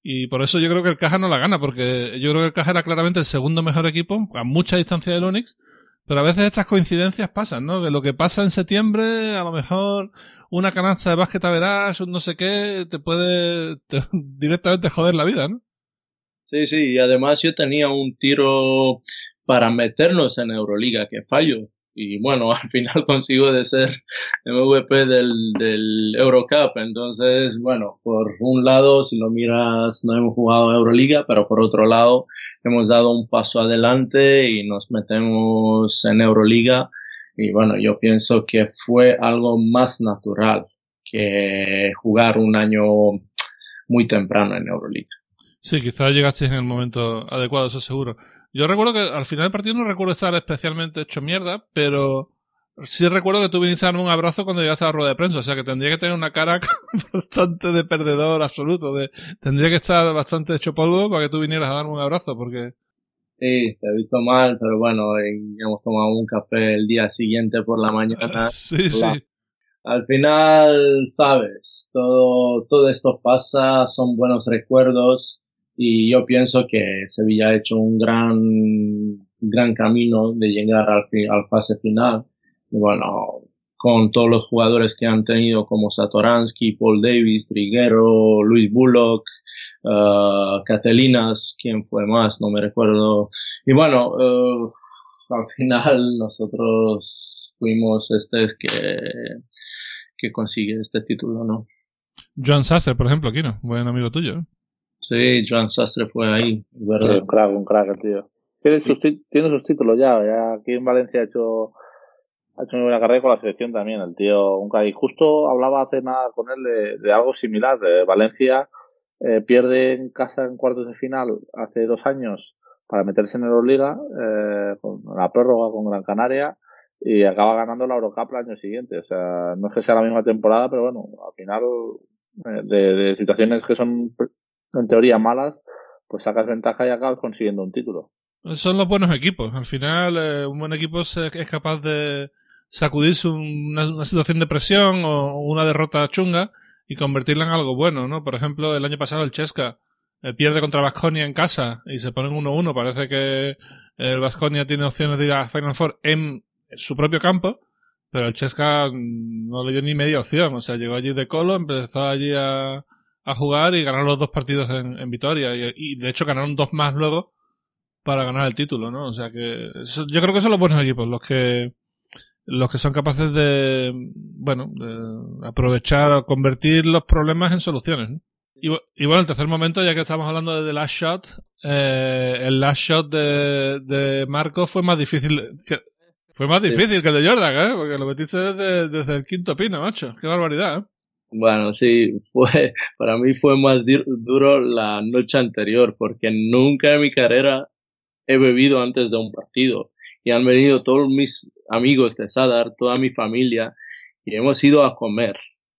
Y por eso yo creo que el Caja no la gana, porque yo creo que el Caja era claramente el segundo mejor equipo, a mucha distancia del Unix, pero a veces estas coincidencias pasan, ¿no? Que lo que pasa en septiembre, a lo mejor una canasta de básquet verás, un no sé qué, te puede directamente joder la vida, ¿no? Sí, sí, y además yo tenía un tiro para meternos en Euroliga que fallo y bueno, al final consigo de ser MVP del, del Eurocup. Entonces, bueno, por un lado, si lo miras, no hemos jugado Euroliga, pero por otro lado, hemos dado un paso adelante y nos metemos en Euroliga. Y bueno, yo pienso que fue algo más natural que jugar un año muy temprano en Euroliga. Sí, quizás llegaste en el momento adecuado, eso seguro. Yo recuerdo que al final del partido no recuerdo estar especialmente hecho mierda, pero sí recuerdo que tú viniste a darme un abrazo cuando llegaste a la rueda de prensa, o sea que tendría que tener una cara bastante de perdedor absoluto, de, tendría que estar bastante hecho polvo para que tú vinieras a darme un abrazo, porque... Sí, te he visto mal, pero bueno, hemos tomado un café el día siguiente por la mañana. sí, sí. Al final, sabes, todo, todo esto pasa, son buenos recuerdos y yo pienso que Sevilla ha hecho un gran, gran camino de llegar al, al fase final. Y bueno, con todos los jugadores que han tenido como Satoransky, Paul Davis, Triguero, Luis Bullock, uh, Catelinas, ¿quién fue más? No me recuerdo. Y bueno, uh, al final nosotros fuimos este que, que consigue este título, ¿no? John Sasser, por ejemplo, aquí no, buen amigo tuyo. Sí, Joan Sastre fue ahí, ¿verdad? Sí, un crack, un crack, tío. Tiene sus, tiene sus títulos ya, ya aquí en Valencia ha hecho, ha hecho una buena carrera con la selección también, el tío, un crack. Y justo hablaba hace nada con él de, de algo similar, de Valencia eh, pierde en casa en cuartos de final hace dos años para meterse en Euroliga, eh, con la prórroga con Gran Canaria, y acaba ganando la Eurocup el año siguiente. O sea, no es que sea la misma temporada, pero bueno, al final eh, de, de, situaciones que son en teoría malas, pues sacas ventaja y acabas consiguiendo un título. Son los buenos equipos. Al final, eh, un buen equipo es capaz de sacudirse una, situación de presión o una derrota chunga y convertirla en algo bueno, ¿no? Por ejemplo, el año pasado el Chesca eh, pierde contra Vasconia en casa y se ponen 1-1. Parece que el Vasconia tiene opciones de ir a Final Four en su propio campo Pero el Chesca no le dio ni media opción. O sea, llegó allí de colo, empezó allí a, a jugar y ganaron los dos partidos en, en Vitoria. Y, y, de hecho ganaron dos más luego para ganar el título, ¿no? O sea que eso, yo creo que son los buenos equipos, los que los que son capaces de, bueno, de aprovechar o convertir los problemas en soluciones. ¿no? Y, y, bueno, el tercer momento, ya que estamos hablando de The Last Shot, eh, el Last Shot de, de Marco fue más difícil que, fue más difícil que el de Jordan, ¿eh? Porque lo metiste desde, desde el quinto pino, macho. Qué barbaridad, ¿eh? Bueno, sí, fue, para mí fue más duro la noche anterior, porque nunca en mi carrera he bebido antes de un partido. Y han venido todos mis amigos de Sadar, toda mi familia, y hemos ido a comer.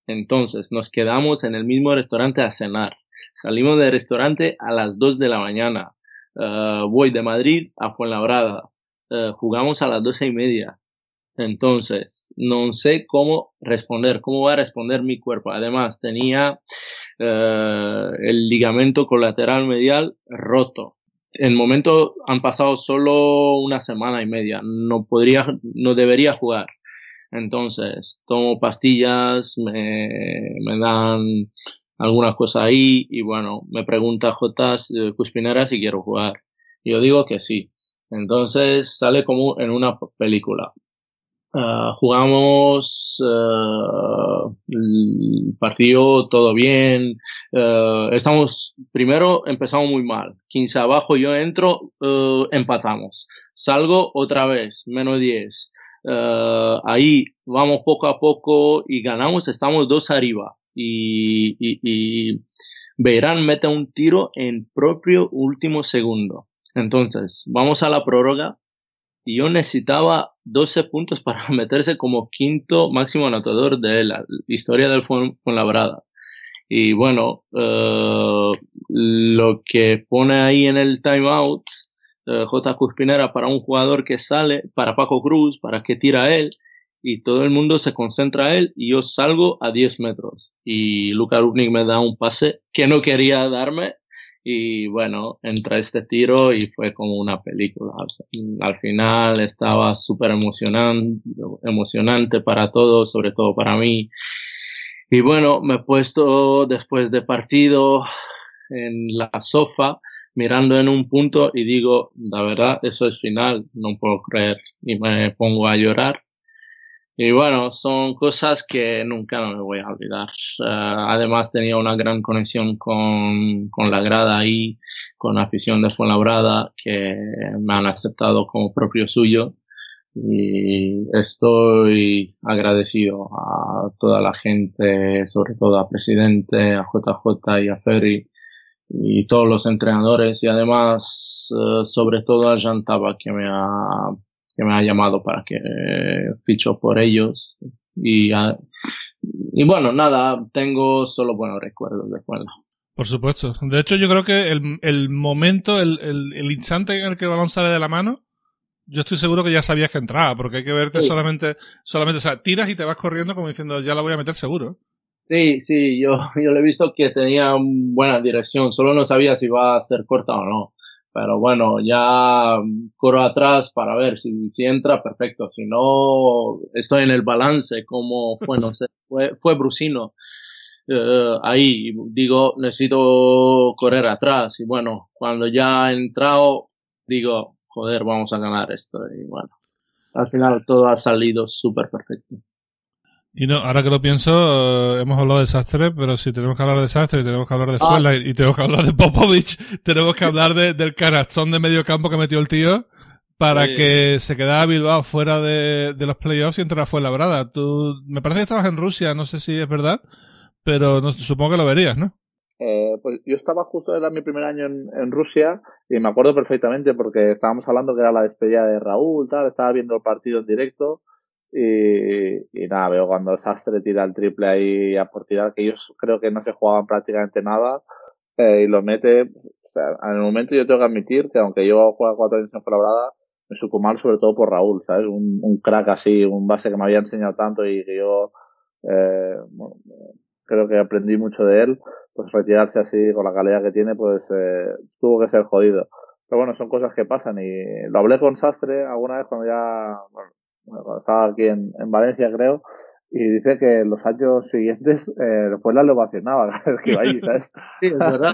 Entonces nos quedamos en el mismo restaurante a cenar. Salimos del restaurante a las 2 de la mañana. Uh, voy de Madrid a Fuenlabrada. Uh, jugamos a las doce y media. Entonces, no sé cómo responder, cómo va a responder mi cuerpo. Además, tenía uh, el ligamento colateral medial roto en momento han pasado solo una semana y media. No podría, no debería jugar. Entonces, tomo pastillas, me, dan algunas cosas ahí y bueno, me pregunta J. Cuspinera si quiero jugar. Yo digo que sí. Entonces sale como en una película. Uh, jugamos uh, el partido todo bien. Uh, estamos, primero empezamos muy mal. 15 abajo, yo entro, empatamos. Salgo otra vez, menos 10. ahí vamos poco a poco y ganamos, estamos dos arriba. Y, y, mete un tiro en propio último segundo. Entonces, vamos a la prórroga y yo necesitaba 12 puntos para meterse como quinto máximo anotador de la historia del Fuenlabrada. Y bueno, uh, lo que pone ahí en el timeout uh, J. Cuspinera para un jugador que sale, para Paco Cruz, para que tira él, y todo el mundo se concentra a él, y yo salgo a 10 metros. Y Luka Rupnik me da un pase que no quería darme, y bueno, entra este tiro y fue como una película. Al final estaba súper emocionante, emocionante para todos, sobre todo para mí. Y bueno, me he puesto después de partido en la sofá mirando en un punto y digo, la verdad, eso es final, no puedo creer. Y me pongo a llorar y bueno, son cosas que nunca me voy a olvidar. Uh, además tenía una gran conexión con, con la grada ahí, con la afición de Fuenlabrada, que me han aceptado como propio suyo. Y estoy agradecido a toda la gente, sobre todo a Presidente, a JJ y a Ferry y todos los entrenadores y además uh, sobre todo a Jantaba que me ha que me ha llamado para que eh, ficho por ellos. Y, uh, y bueno, nada, tengo solo buenos recuerdos de escuela. Por supuesto. De hecho, yo creo que el, el momento, el, el, el, instante en el que el balón sale de la mano, yo estoy seguro que ya sabías que entraba, porque hay que verte sí. solamente, solamente, o sea, tiras y te vas corriendo como diciendo, ya la voy a meter seguro. Sí, sí, yo, yo le he visto que tenía buena dirección, solo no sabía si va a ser corta o no pero bueno, ya corro atrás para ver si, si entra, perfecto. Si no, estoy en el balance, como fue, no sé, fue, fue Brusino. Uh, ahí digo, necesito correr atrás. Y bueno, cuando ya he entrado, digo, joder, vamos a ganar esto. Y bueno, al final todo ha salido súper perfecto. Y no, ahora que lo pienso, uh, hemos hablado de desastre, pero si tenemos que hablar de desastre, tenemos que hablar de ah. y, y, tenemos que hablar de Popovich, tenemos que hablar de, del canastón de medio campo que metió el tío para que se quedara Bilbao fuera de, de los playoffs y entrara fuera Brada. Tú, me parece que estabas en Rusia, no sé si es verdad, pero no, supongo que lo verías, ¿no? Eh, pues yo estaba justo, era mi primer año en, en, Rusia y me acuerdo perfectamente porque estábamos hablando que era la despedida de Raúl, tal, estaba viendo el partido en directo y, y, nada, veo cuando Sastre tira el triple ahí a por tirar, que ellos creo que no se jugaban prácticamente nada, eh, y lo mete. O sea, en el momento yo tengo que admitir que aunque yo juego cuatro años en Fuenlabrada, me supo mal sobre todo por Raúl, ¿sabes? Un, un, crack así, un base que me había enseñado tanto y que yo eh, bueno, creo que aprendí mucho de él, pues retirarse así con la calidad que tiene, pues eh, tuvo que ser jodido. Pero bueno, son cosas que pasan y lo hablé con Sastre alguna vez cuando ya, cuando estaba aquí en, en Valencia, creo, y dice que los años siguientes eh, después la ovacionaba que iba allí, ¿sabes? Sí, es verdad.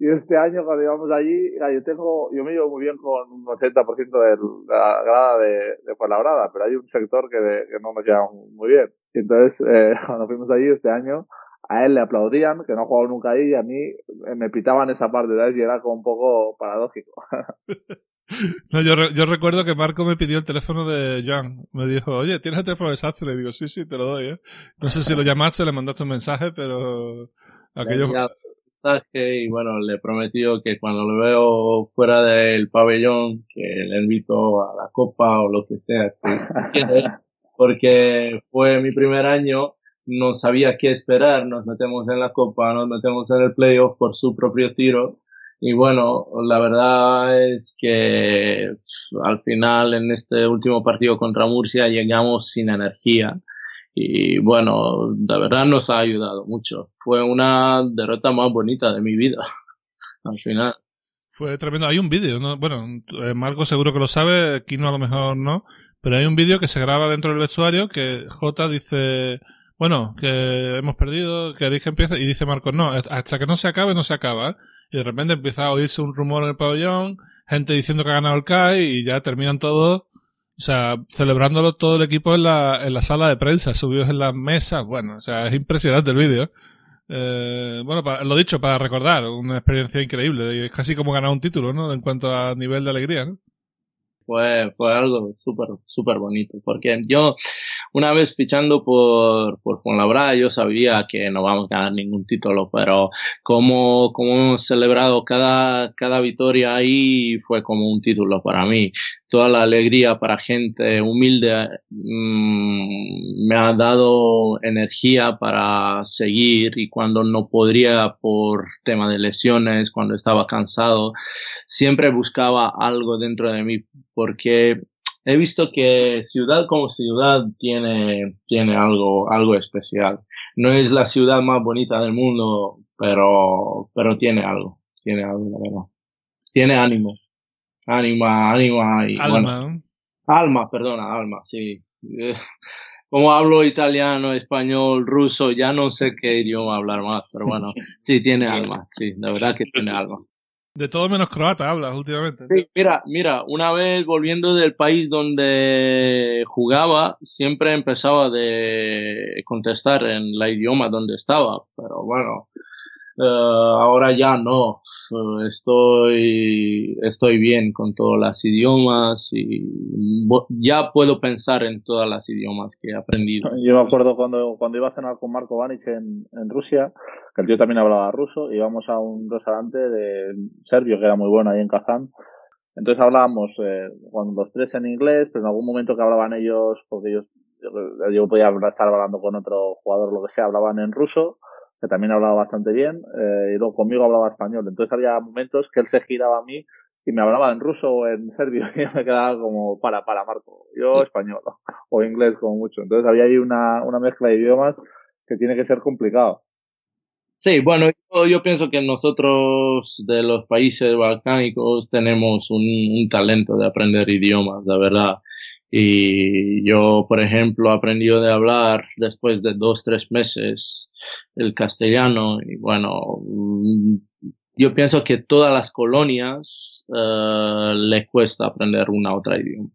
y este año cuando íbamos allí, yo tengo, yo me llevo muy bien con un 80% de la grada de, de Fuenlabrada, pero hay un sector que, que no nos lleva muy bien. Y entonces, eh, cuando fuimos allí este año, a él le aplaudían, que no ha jugado nunca ahí, y a mí me pitaban esa parte, ¿sabes? Y era como un poco paradójico. No, yo, yo recuerdo que Marco me pidió el teléfono de Joan. Me dijo, oye, ¿tienes el teléfono de Sastre? Le digo, sí, sí, te lo doy, ¿eh? No sé si lo llamaste, le mandaste un mensaje, pero aquello... y bueno, le prometió que cuando lo veo fuera del pabellón, que le invito a la copa o lo que sea, porque fue mi primer año, no sabía qué esperar, nos metemos en la copa, nos metemos en el playoff por su propio tiro y bueno, la verdad es que al final en este último partido contra Murcia llegamos sin energía. Y bueno, la verdad nos ha ayudado mucho. Fue una derrota más bonita de mi vida. al final. Fue tremendo. Hay un vídeo, ¿no? Bueno, eh, Marco seguro que lo sabe, Kino a lo mejor no, pero hay un vídeo que se graba dentro del vestuario que J dice, bueno, que hemos perdido, queréis que empiece, y dice Marcos, no, hasta que no se acabe, no se acaba, y de repente empieza a oírse un rumor en el pabellón, gente diciendo que ha ganado el CAI, y ya terminan todos, o sea, celebrándolo todo el equipo en la, en la sala de prensa, subidos en las mesas, bueno, o sea, es impresionante el vídeo. Eh, bueno, lo dicho, para recordar, una experiencia increíble, es casi como ganar un título, ¿no? En cuanto a nivel de alegría, ¿no? Fue, fue algo súper, súper bonito, porque yo, una vez fichando por, por Fuenlabrada, yo sabía que no vamos a ganar ningún título, pero como, como hemos celebrado cada, cada victoria ahí, fue como un título para mí. Toda la alegría para gente humilde mmm, me ha dado energía para seguir y cuando no podría por tema de lesiones, cuando estaba cansado, siempre buscaba algo dentro de mí porque he visto que ciudad como ciudad tiene, tiene algo, algo especial. No es la ciudad más bonita del mundo, pero, pero tiene algo, tiene algo, la verdad. Tiene ánimo. Ánima, ánima y alma. alma, perdona, alma, sí. Como hablo italiano, español, ruso, ya no sé qué idioma hablar más, pero bueno, sí tiene alma, sí, la verdad que tiene alma. De todo menos croata hablas últimamente. Sí, mira, mira, una vez volviendo del país donde jugaba, siempre empezaba de contestar en la idioma donde estaba, pero bueno, Uh, ahora ya no. Uh, estoy, estoy bien con todos los idiomas y ya puedo pensar en todas las idiomas que he aprendido. Yo me acuerdo cuando, cuando iba a cenar con Marco Vanic en, en Rusia, que el tío también hablaba ruso, íbamos a un restaurante de serbio que era muy bueno ahí en Kazán. Entonces hablábamos eh, cuando los tres en inglés, pero en algún momento que hablaban ellos, porque ellos yo, yo podía estar hablando con otro jugador, lo que sea, hablaban en ruso que también hablaba bastante bien, eh, y luego conmigo hablaba español. Entonces había momentos que él se giraba a mí y me hablaba en ruso o en serbio y me quedaba como para, para Marco, yo español o inglés como mucho. Entonces había ahí una, una mezcla de idiomas que tiene que ser complicado. Sí, bueno, yo, yo, pienso que nosotros de los países balcánicos tenemos un, un talento de aprender idiomas, de verdad. Y yo, por ejemplo, aprendí de hablar después de dos, tres meses el castellano. Y bueno, mm, yo pienso que todas las colonias uh, le cuesta aprender una otra idioma.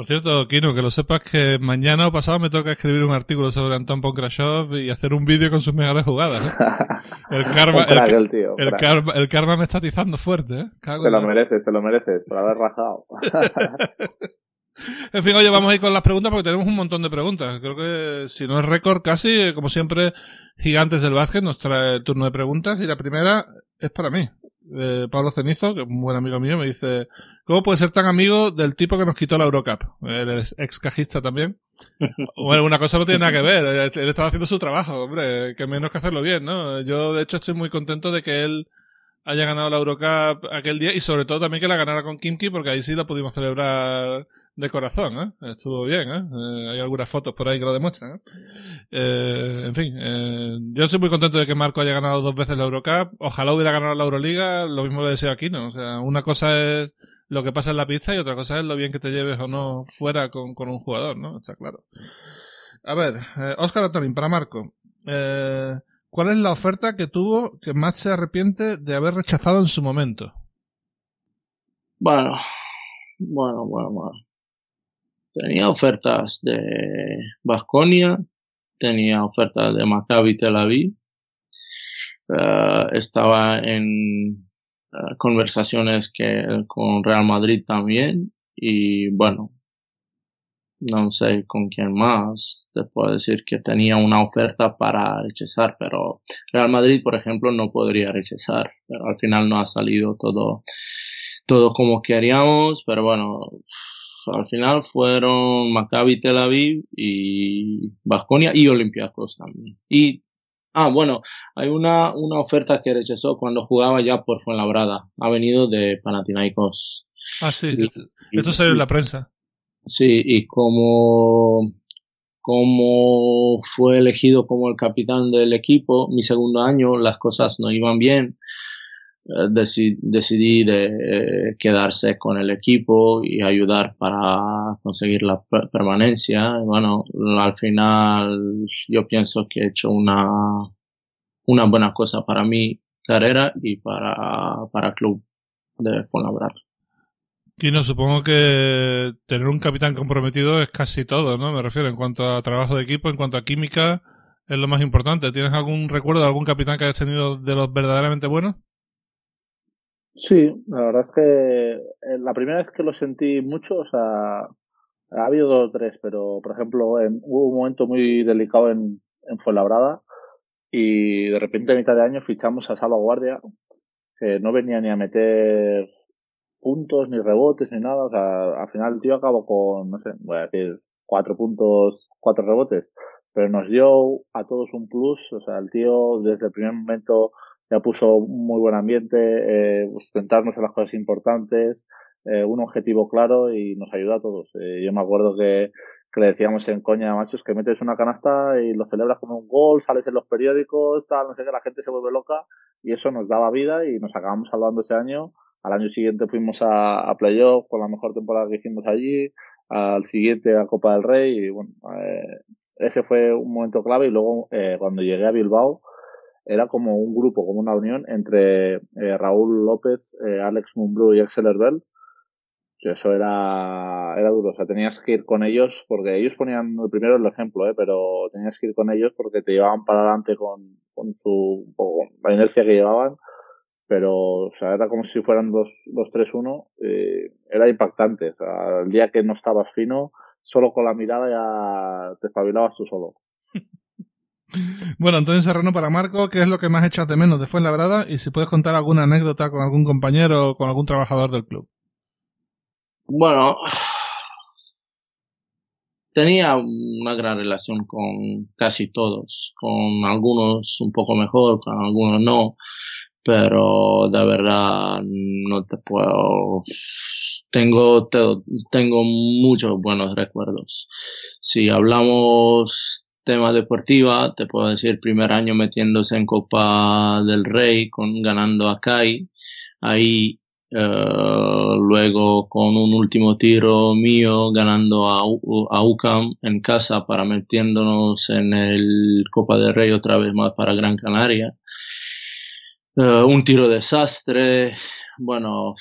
Por cierto, Kino, que lo sepas que mañana o pasado me toca escribir un artículo sobre Anton Pokrashov y hacer un vídeo con sus mejores jugadas. ¿eh? El, karma, el, tío, el, karma, el, karma, me está atizando fuerte. ¿eh? te lo mereces, te lo mereces, por haber rajado. en fin, oye, vamos a ir con las preguntas porque tenemos un montón de preguntas. Creo que si no es récord casi, como siempre, Gigantes del Básquet nos trae el turno de preguntas y la primera es para mí. Eh, Pablo Cenizo, que es un buen amigo mío, me dice, ¿cómo puede ser tan amigo del tipo que nos quitó la Eurocup? Él es ex cajista también. bueno, una cosa no tiene nada que ver, él estaba haciendo su trabajo, hombre, que menos que hacerlo bien, ¿no? Yo, de hecho, estoy muy contento de que él haya ganado la Eurocup aquel día y sobre todo también que la ganara con Kimki porque ahí sí la pudimos celebrar de corazón, ¿eh? Estuvo bien, ¿eh? ¿eh? Hay algunas fotos por ahí que lo demuestran, ¿eh? eh en fin, eh, yo estoy muy contento de que Marco haya ganado dos veces la Eurocup. Ojalá hubiera ganado la Euroliga, lo mismo le deseo aquí, ¿no? O sea, una cosa es lo que pasa en la pista y otra cosa es lo bien que te lleves o no fuera con, con un jugador, ¿no? Está claro. A ver, eh, Oscar Antonín, para Marco. Eh, ¿Cuál es la oferta que tuvo que más se arrepiente de haber rechazado en su momento? Bueno, bueno, bueno, bueno. Tenía ofertas de Vasconia, tenía ofertas de Maccabi Tel Aviv, uh, estaba en uh, conversaciones que, con Real Madrid también y bueno, no sé con quién más te puedo decir que tenía una oferta para rechazar, pero Real Madrid, por ejemplo, no podría rechazar, pero al final no ha salido todo, todo como queríamos, pero bueno, al final fueron Maccabi Tel Aviv y Vasconia y Olympiacos también. Y, ah, bueno, hay una, una oferta que rechazó cuando jugaba ya por Fuenlabrada. Ha venido de Panathinaikos. Ah, sí, esto salió en la prensa. Sí, y como, como fue elegido como el capitán del equipo, mi segundo año, las cosas no iban bien. Eh, decidí de eh, quedarse con el equipo y ayudar para conseguir la permanencia. Bueno, al final yo pienso que he hecho una, una buena cosa para mi carrera y para, para el club de Fuenlabrada. No supongo que tener un capitán comprometido es casi todo, ¿no? Me refiero en cuanto a trabajo de equipo, en cuanto a química, es lo más importante. ¿Tienes algún recuerdo de algún capitán que hayas tenido de los verdaderamente buenos? Sí, la verdad es que eh, la primera vez que lo sentí mucho, o sea, ha habido dos o tres, pero por ejemplo, en, hubo un momento muy delicado en, en Fuenlabrada y de repente a mitad de año fichamos a Salvaguardia, que no venía ni a meter puntos, ni rebotes, ni nada. O sea, al final el tío acabó con, no sé, voy a decir, cuatro puntos, cuatro rebotes, pero nos dio a todos un plus. O sea, el tío desde el primer momento ya puso muy buen ambiente, eh, centrarnos en las cosas importantes, eh, un objetivo claro y nos ayuda a todos. Eh, yo me acuerdo que, que, le decíamos en coña, machos, que metes una canasta y lo celebras como un gol, sales en los periódicos, tal, no sé qué, la gente se vuelve loca y eso nos daba vida y nos acabamos salvando ese año. Al año siguiente fuimos a, a playoff con la mejor temporada que hicimos allí, al siguiente a Copa del Rey y bueno, eh, ese fue un momento clave y luego eh, cuando llegué a Bilbao, era como un grupo, como una unión entre eh, Raúl López, eh, Alex Mumblú y Axel Herbel. Eso era, era duro, o sea, tenías que ir con ellos porque ellos ponían primero el ejemplo, ¿eh? pero tenías que ir con ellos porque te llevaban para adelante con, con su, con la inercia que llevaban, pero, o sea, era como si fueran los, los 3-1, eh, era impactante, o sea, el día que no estabas fino, solo con la mirada ya te espabilabas tú solo. Bueno, Antonio Serrano para Marco, ¿qué es lo que más echas de menos de Fuenlabrada? Y si puedes contar alguna anécdota con algún compañero o con algún trabajador del club. Bueno, tenía una gran relación con casi todos, con algunos un poco mejor, con algunos no, pero de verdad no te puedo tengo, tengo muchos buenos recuerdos. Si hablamos tema deportiva, te puedo decir, primer año metiéndose en Copa del Rey, con, ganando a CAI, ahí uh, luego con un último tiro mío ganando a, a UCAM en casa para metiéndonos en el Copa del Rey otra vez más para Gran Canaria. Uh, un tiro desastre, bueno,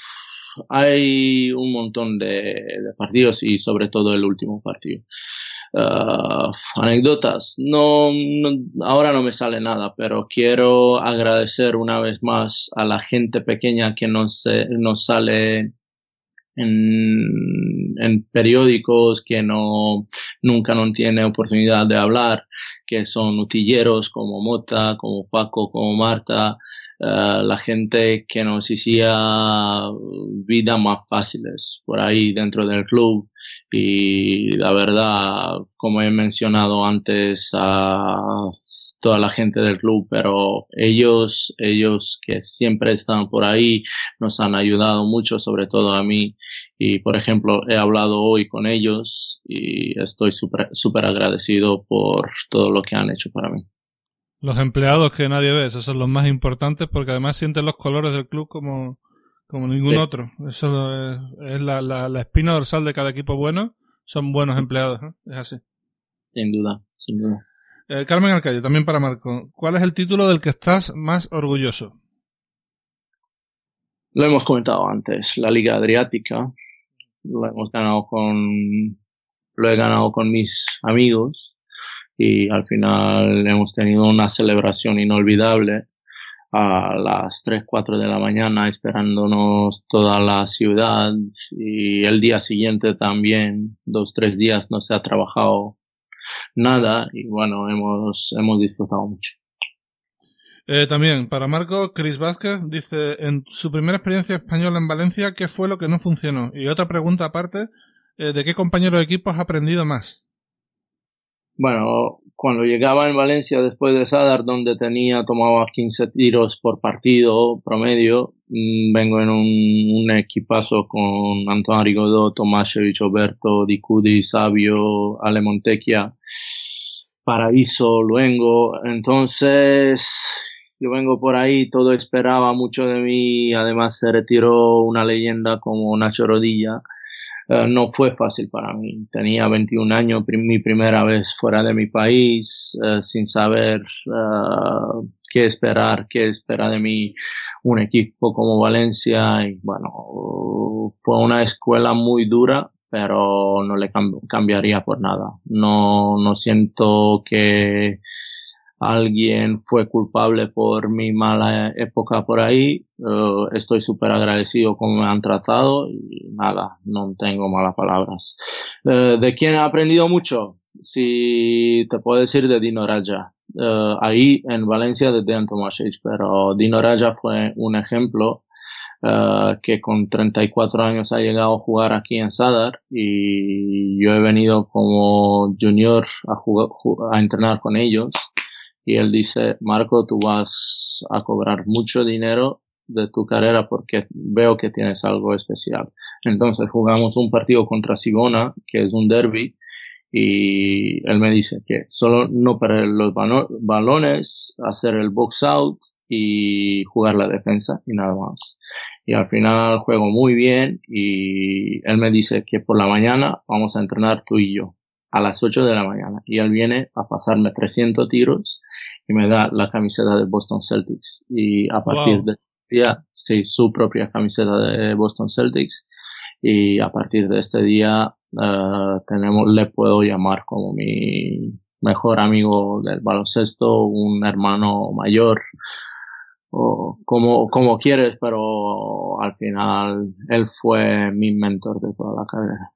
hay un montón de, de partidos y sobre todo el último partido. Uh, anécdotas. No, ahora no me sale nada, pero quiero agradecer una vez más a la gente pequeña que nos, nos sale en, en, periódicos, que no, nunca no tiene oportunidad de hablar, que son utilleros como Mota, como Paco, como Marta, uh, la gente que nos hacía vida más fáciles por ahí dentro del club y la verdad, como he mencionado antes a toda la gente del club, pero ellos, ellos que siempre están por ahí, nos han ayudado mucho, sobre todo a mí. Y por ejemplo, he hablado hoy con ellos y estoy súper agradecido por todo lo que han hecho para mí. Los empleados que nadie ve, esos son los más importantes porque además sienten los colores del club como, como ningún otro. Eso es, la, la, espina dorsal de cada equipo bueno. Son buenos empleados, es así. Sin duda, sin duda. Eh, Carmen Alcayo, también para Marco. ¿Cuál es el título del que estás más orgulloso? Lo hemos comentado antes, la Liga Adriática. Lo hemos ganado con, lo he ganado con mis amigos y al final hemos tenido una celebración inolvidable a las 3, 4 de la mañana esperándonos toda la ciudad y el día siguiente también, dos, tres días no se ha trabajado nada y bueno, hemos, hemos disfrutado mucho. Eh, también, para Marco, Chris Vázquez dice, en su primera experiencia española en Valencia, ¿qué fue lo que no funcionó? Y otra pregunta aparte, eh, ¿de qué compañero de equipo has aprendido más? Bueno, cuando llegaba en Valencia después de Sadar, donde tenía, tomaba 15 tiros por partido promedio, mm, vengo en un, equipazo con Antonio Rigodó, Tomasevich, Oberto, Dicudi, Sabio, Ale Montecchia, Paraíso, Luengo. Entonces, yo vengo por ahí, todo esperaba mucho de mí, además se retiró una leyenda como Nacho Rodilla eh, no fue fácil para mí. Tenía 21 años, mi primera vez fuera de mi país, eh, sin saber eh, qué esperar, qué espera de mí un equipo como Valencia. Y bueno, fue una escuela muy dura, pero no le cambiaría por nada. No, no siento que alguien fue culpable por mi mala época por ahí. Uh, estoy súper agradecido como me han tratado y nada, no tengo malas palabras. Uh, ¿De quién he aprendido mucho? Si te puedo decir de Dino Raja. Uh, ahí en Valencia de Dejan Tomasic, pero Dino Raja fue un ejemplo que con 34 años ha llegado a jugar aquí en Sadar y yo he venido como junior a, jugar, a entrenar con ellos y él dice, Marco, tú vas a cobrar mucho dinero de tu carrera porque veo que tienes algo especial. Entonces jugamos un partido contra Sigona, que es un derby, y él me dice que solo no perder los balones, hacer el box out y jugar la defensa y nada más. Y al final juego muy bien y él me dice que por la mañana vamos a entrenar tú y yo a las 8 de la mañana. Y él viene a pasarme 300 tiros y me da la camiseta de Boston Celtics. Y a partir de este día, sí, su propia camiseta de Boston Celtics. Y a partir de este día uh, tenemos, le puedo llamar como mi mejor amigo del baloncesto, un hermano mayor o como, como quieres, pero al final él fue mi mentor de toda la carrera.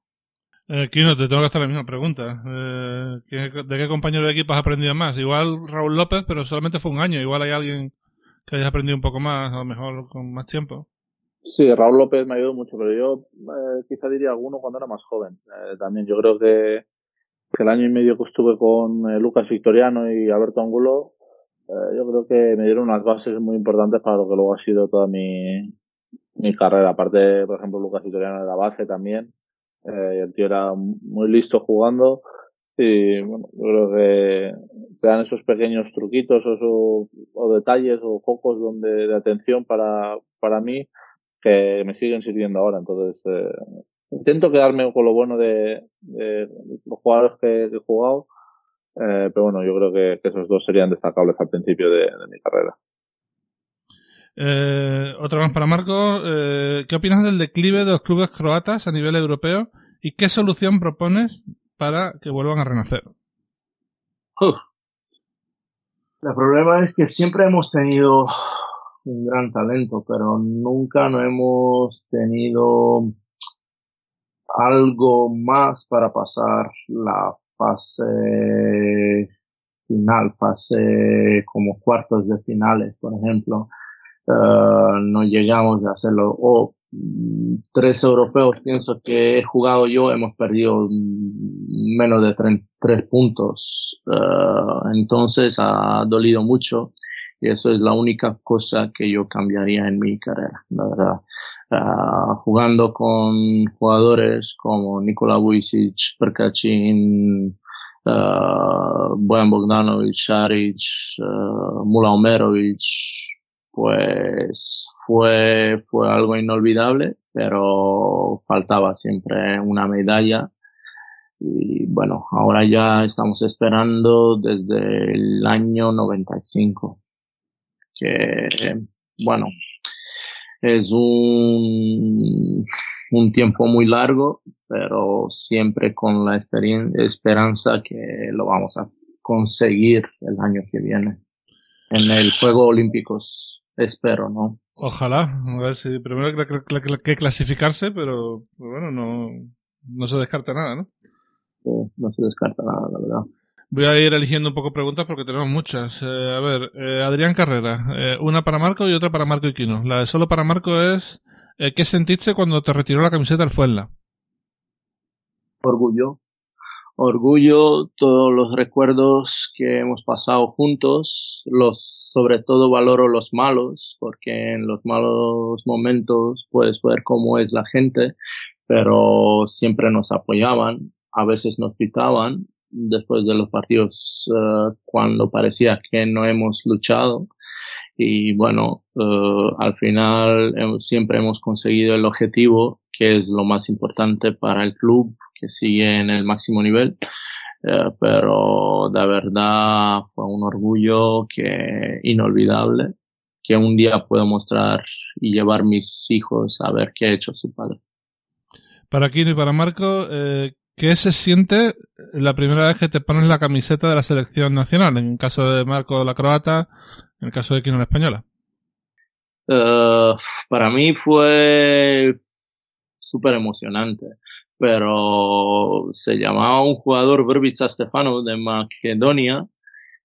Eh, Kino, te tengo que hacer la misma pregunta. Eh, ¿De qué compañero de equipo has aprendido más? Igual Raúl López, pero solamente fue un año. Igual hay alguien que haya aprendido un poco más, a lo mejor con más tiempo. Sí, Raúl López me ayudó mucho, pero yo eh, quizá diría alguno cuando era más joven. Eh, también yo creo que, que, el año y medio que estuve con eh, Lucas Victoriano y Alberto Angulo, eh, yo creo que me dieron unas bases muy importantes para lo que luego ha sido toda mi, mi carrera. Aparte, por ejemplo, Lucas Victoriano era base también. Eh, el tío era muy listo jugando y bueno, yo creo que te dan esos pequeños truquitos o, o detalles o focos donde, de atención para, para mí que me siguen sirviendo ahora. Entonces, eh, intento quedarme con lo bueno de, los jugadores que, he jugado, eh, pero bueno, yo creo que, esos dos serían destacables al principio de mi carrera. Eh, otra más para Marco. Eh, ¿Qué opinas del declive de los clubes croatas a nivel europeo y qué solución propones para que vuelvan a renacer? El problema es que siempre hemos tenido un gran talento, pero nunca no hemos tenido algo más para pasar la fase final, fase como cuartos de finales, por ejemplo. Uh, no llegamos a hacerlo. O mm, tres europeos, pienso que he jugado yo, hemos perdido menos de tres puntos. Uh, entonces ha dolido mucho y eso es la única cosa que yo cambiaría en mi carrera, la verdad. Uh, jugando con jugadores como Nikola Vujicic, Perkacin, uh, Bojan Bogdanovic, Šarić, uh, Mula Omerovic, pues fue, fue algo inolvidable, pero faltaba siempre una medalla. Y bueno, ahora ya estamos esperando desde el año 95, que bueno, es un, un tiempo muy largo, pero siempre con la esperanza que lo vamos a conseguir el año que viene en el Juego Olímpicos, espero, ¿no? Ojalá, a ver si primero hay que, clasificarse, pero bueno, no, no se descarta nada, ¿no? no se descarta nada, la verdad. Voy a ir eligiendo un poco preguntas porque tenemos muchas. Eh, a ver, eh, Adrián Carrera, eh, una para Marco y otra para Marco Iquino. La de solo para Marco es, ¿qué sentiste cuando te retiró la camiseta del Fuenla? Orgullo. Orgullo, todos los recuerdos que hemos pasado juntos, los, sobre todo valoro los malos, porque en los malos momentos puedes ver cómo es la gente, pero siempre nos apoyaban, a veces nos pitaban después de los partidos uh, cuando parecía que no hemos luchado. Y bueno, uh, al final eh, siempre hemos conseguido el objetivo, que es lo más importante para el club, que sigue en el máximo nivel. Uh, pero de verdad fue un orgullo que inolvidable que un día puedo mostrar y llevar mis hijos a ver qué ha hecho su padre. Para Kino y para Marco, eh, ¿Qué se siente la primera vez que te pones la camiseta de la selección nacional? En el caso de Marco la croata, en el caso de Kino la española. Uh, para mí fue súper emocionante, pero se llamaba un jugador Verbica Stefano de Macedonia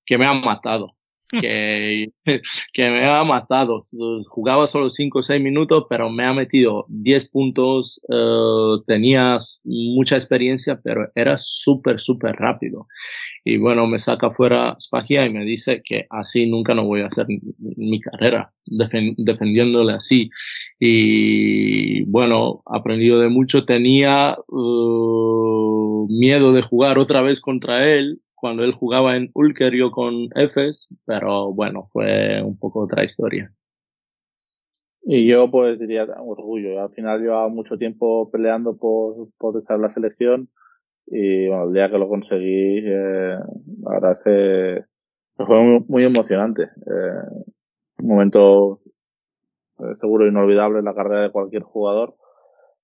que me ha matado que, que me ha matado. Jugaba solo 5 o 6 minutos, pero me ha metido 10 puntos. Uh, tenía mucha experiencia, pero era súper, súper rápido. Y bueno, me saca fuera Spagia y me dice que así nunca no voy a hacer mi carrera, defendiéndole así. Y bueno, aprendido de mucho. Tenía uh, miedo de jugar otra vez contra él cuando él jugaba en Ulkerio con Efes, pero bueno, fue un poco otra historia. Y yo pues diría orgullo. Al final llevaba mucho tiempo peleando por, por estar la selección y bueno, el día que lo conseguí, eh, la verdad es que fue muy, emocionante. Eh, un momento eh, seguro inolvidable en la carrera de cualquier jugador,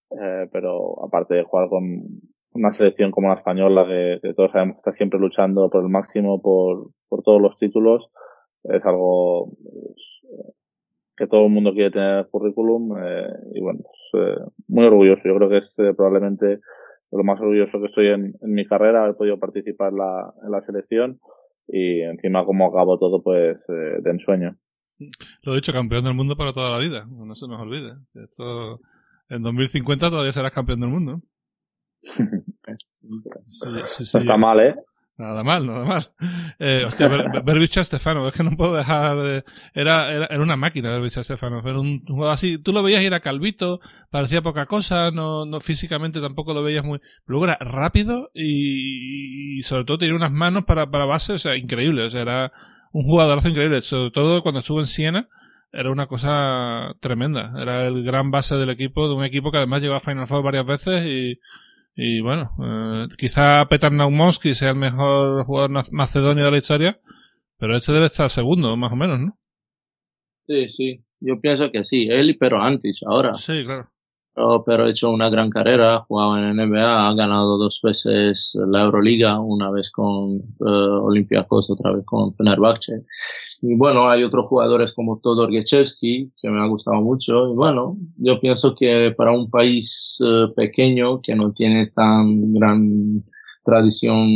eh, pero aparte de jugar con, una selección como la española, que, todos sabemos que está siempre luchando por el máximo, por, por todos los títulos, es algo pues, que todo el mundo quiere tener en el currículum eh, y bueno, pues, eh, muy orgulloso. Yo creo que es eh, probablemente lo más orgulloso que estoy en, mi carrera, haber podido participar la, en la selección y encima como acabo todo pues de ensueño. Lo he dicho, campeón del mundo para toda la vida, no se nos olvide. Esto, en 2050 todavía serás campeón del mundo. no está mal, ¿eh? Nada mal, nada mal. Eh, hostia, Berbich Stefano, es que no puedo dejar de... Era, era, era una máquina Berbich Stefano, era un, jugador así, tú lo veías y era calvito, parecía poca cosa, no, no físicamente tampoco lo veías muy... Luego era rápido y, y sobre todo tenía unas manos para, para base, o sea, increíble, o sea, era un jugadorazo increíble, sobre todo cuando estuvo en Siena, era una cosa tremenda, era el gran base del equipo, de un equipo que además llegó a Final Four varias veces y y bueno, eh, quizá Petar Naumonski sea el mejor jugador macedonio de la historia, pero este debe estar segundo, más o menos, ¿no? Sí, sí. Yo pienso que sí. Él, pero antes, ahora. Sí, claro pero ha hecho una gran carrera, jugaba en NBA, ha ganado dos veces la Euroliga, una vez con uh, Olympiacos, otra vez con Fenerbahce. Y bueno, hay otros jugadores como Todor Gechevsky, que me ha gustado mucho. Y bueno, yo pienso que para un país uh, pequeño que no tiene tan gran tradición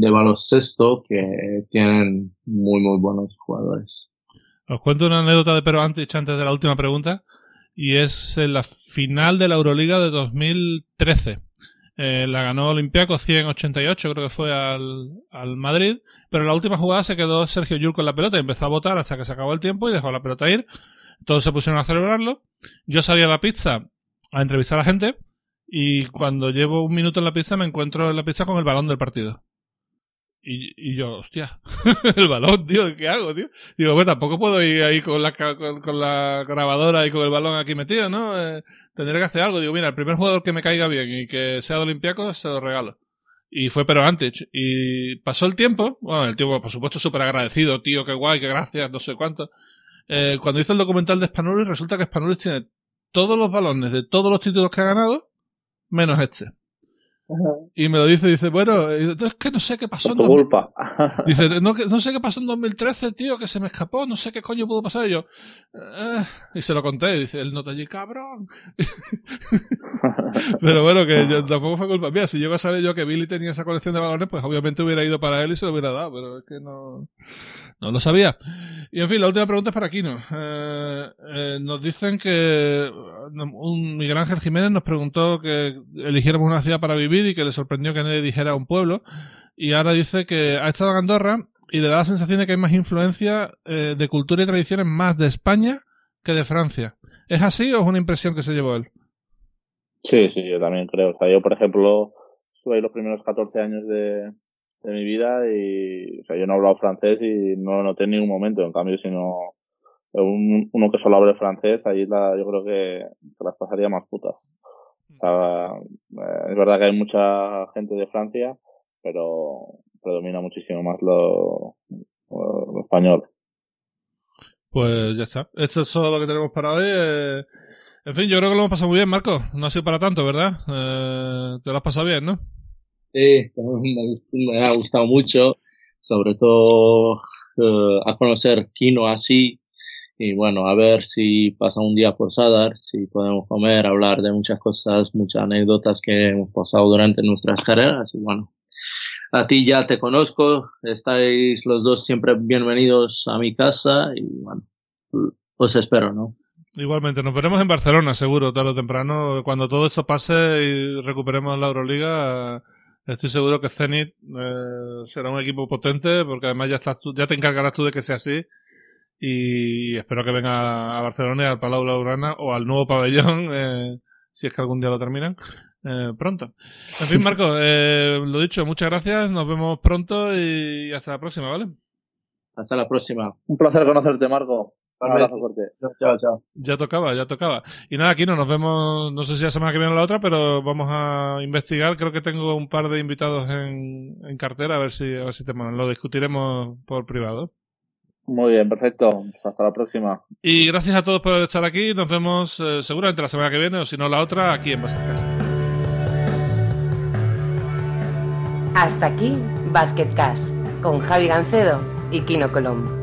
de baloncesto, que tienen muy, muy buenos jugadores. Os cuento una anécdota de pero antes, antes de la última pregunta y es en la final de la Euroliga de 2013. Eh, la ganó Olympiacos 188, creo que fue al, al Madrid, pero en la última jugada se quedó Sergio Yul con la pelota y empezó a votar hasta que se acabó el tiempo y dejó la pelota ir. Todos se pusieron a celebrarlo. Yo salí a la pizza a entrevistar a la gente y cuando llevo un minuto en la pizza me encuentro en la pizza con el balón del partido. Y, y yo, hostia, el balón, tío, ¿qué hago, tío? Digo, pues tampoco puedo ir ahí con la, con, con la grabadora y con el balón aquí metido, ¿no? Eh, tendré que hacer algo. Digo, mira, el primer jugador que me caiga bien y que sea de Olympiacos, se lo regalo. Y fue pero antes. Y pasó el tiempo, bueno, el tiempo, por supuesto, súper agradecido, tío, qué guay, qué gracias, no sé cuánto. Eh, cuando hizo el documental de Spanulis, resulta que Spanulis tiene todos los balones de todos los títulos que ha ganado, menos este. Y me lo dice, dice, bueno, es que no sé qué pasó. Por tu culpa. Dice, no, no, sé qué pasó en 2013, tío, que se me escapó, no sé qué coño pudo pasar. Y yo, eh, y se lo conté, dice, el nota allí, cabrón. Pero bueno, que yo, tampoco fue culpa mía. Si yo a saber yo que Billy tenía esa colección de balones, pues obviamente hubiera ido para él y se lo hubiera dado, pero es que no, no lo sabía. Y en fin, la última pregunta es para Kino. Eh, eh, nos dicen que un Miguel Ángel Jiménez nos preguntó que eligiéramos una ciudad para vivir y que le sorprendió que nadie dijera un pueblo. Y ahora dice que ha estado en Andorra y le da la sensación de que hay más influencia eh, de cultura y tradiciones más de España que de Francia. ¿Es así o es una impresión que se llevó él? Sí, sí, yo también creo. O sea, yo, por ejemplo, estuve ahí los primeros 14 años de, de mi vida y, o sea, yo no he hablado francés y no lo noté en ningún momento. En cambio, si no, un, uno que solo hable francés, ahí la, yo creo que, que las pasaría más putas. Eh, es verdad que hay mucha gente de Francia, pero predomina muchísimo más lo, lo español. Pues ya está. Esto es todo lo que tenemos para hoy. Eh, en fin, yo creo que lo hemos pasado muy bien, Marco. No ha sido para tanto, ¿verdad? Eh, te lo has pasado bien, ¿no? Sí, me ha gustado mucho, sobre todo a conocer Kino así y bueno, a ver si pasa un día por Sadar, si podemos comer, hablar de muchas cosas, muchas anécdotas que hemos pasado durante nuestras carreras y bueno, a ti ya te conozco, estáis los dos siempre bienvenidos a mi casa y bueno, os espero, ¿no? Igualmente, nos veremos en Barcelona, seguro, tarde o temprano. Cuando todo esto pase y recuperemos la Euroliga, estoy seguro que Zenit eh, será un equipo potente, porque además ya, estás tú, ya te encargarás tú de que sea así. Y espero que venga a Barcelona al Palau Laurana o al nuevo pabellón, eh, si es que algún día lo terminan, eh, pronto. En fin, Marco, eh, lo dicho, muchas gracias, nos vemos pronto y hasta la próxima, ¿vale? Hasta la próxima. Un placer conocerte, Marco. Un abrazo fuerte. Chao, chao. Ya tocaba, ya tocaba. Y nada, aquí no nos vemos, no sé si la semana que viene o la otra, pero vamos a investigar. Creo que tengo un par de invitados en, en cartera, a ver si, a ver si te mandan. Lo discutiremos por privado. Muy bien, perfecto. Pues hasta la próxima. Y gracias a todos por estar aquí. Nos vemos eh, seguramente la semana que viene, o si no la otra, aquí en Basketcast. Hasta aquí Basketcast con Javi Gancedo y Kino Colombo.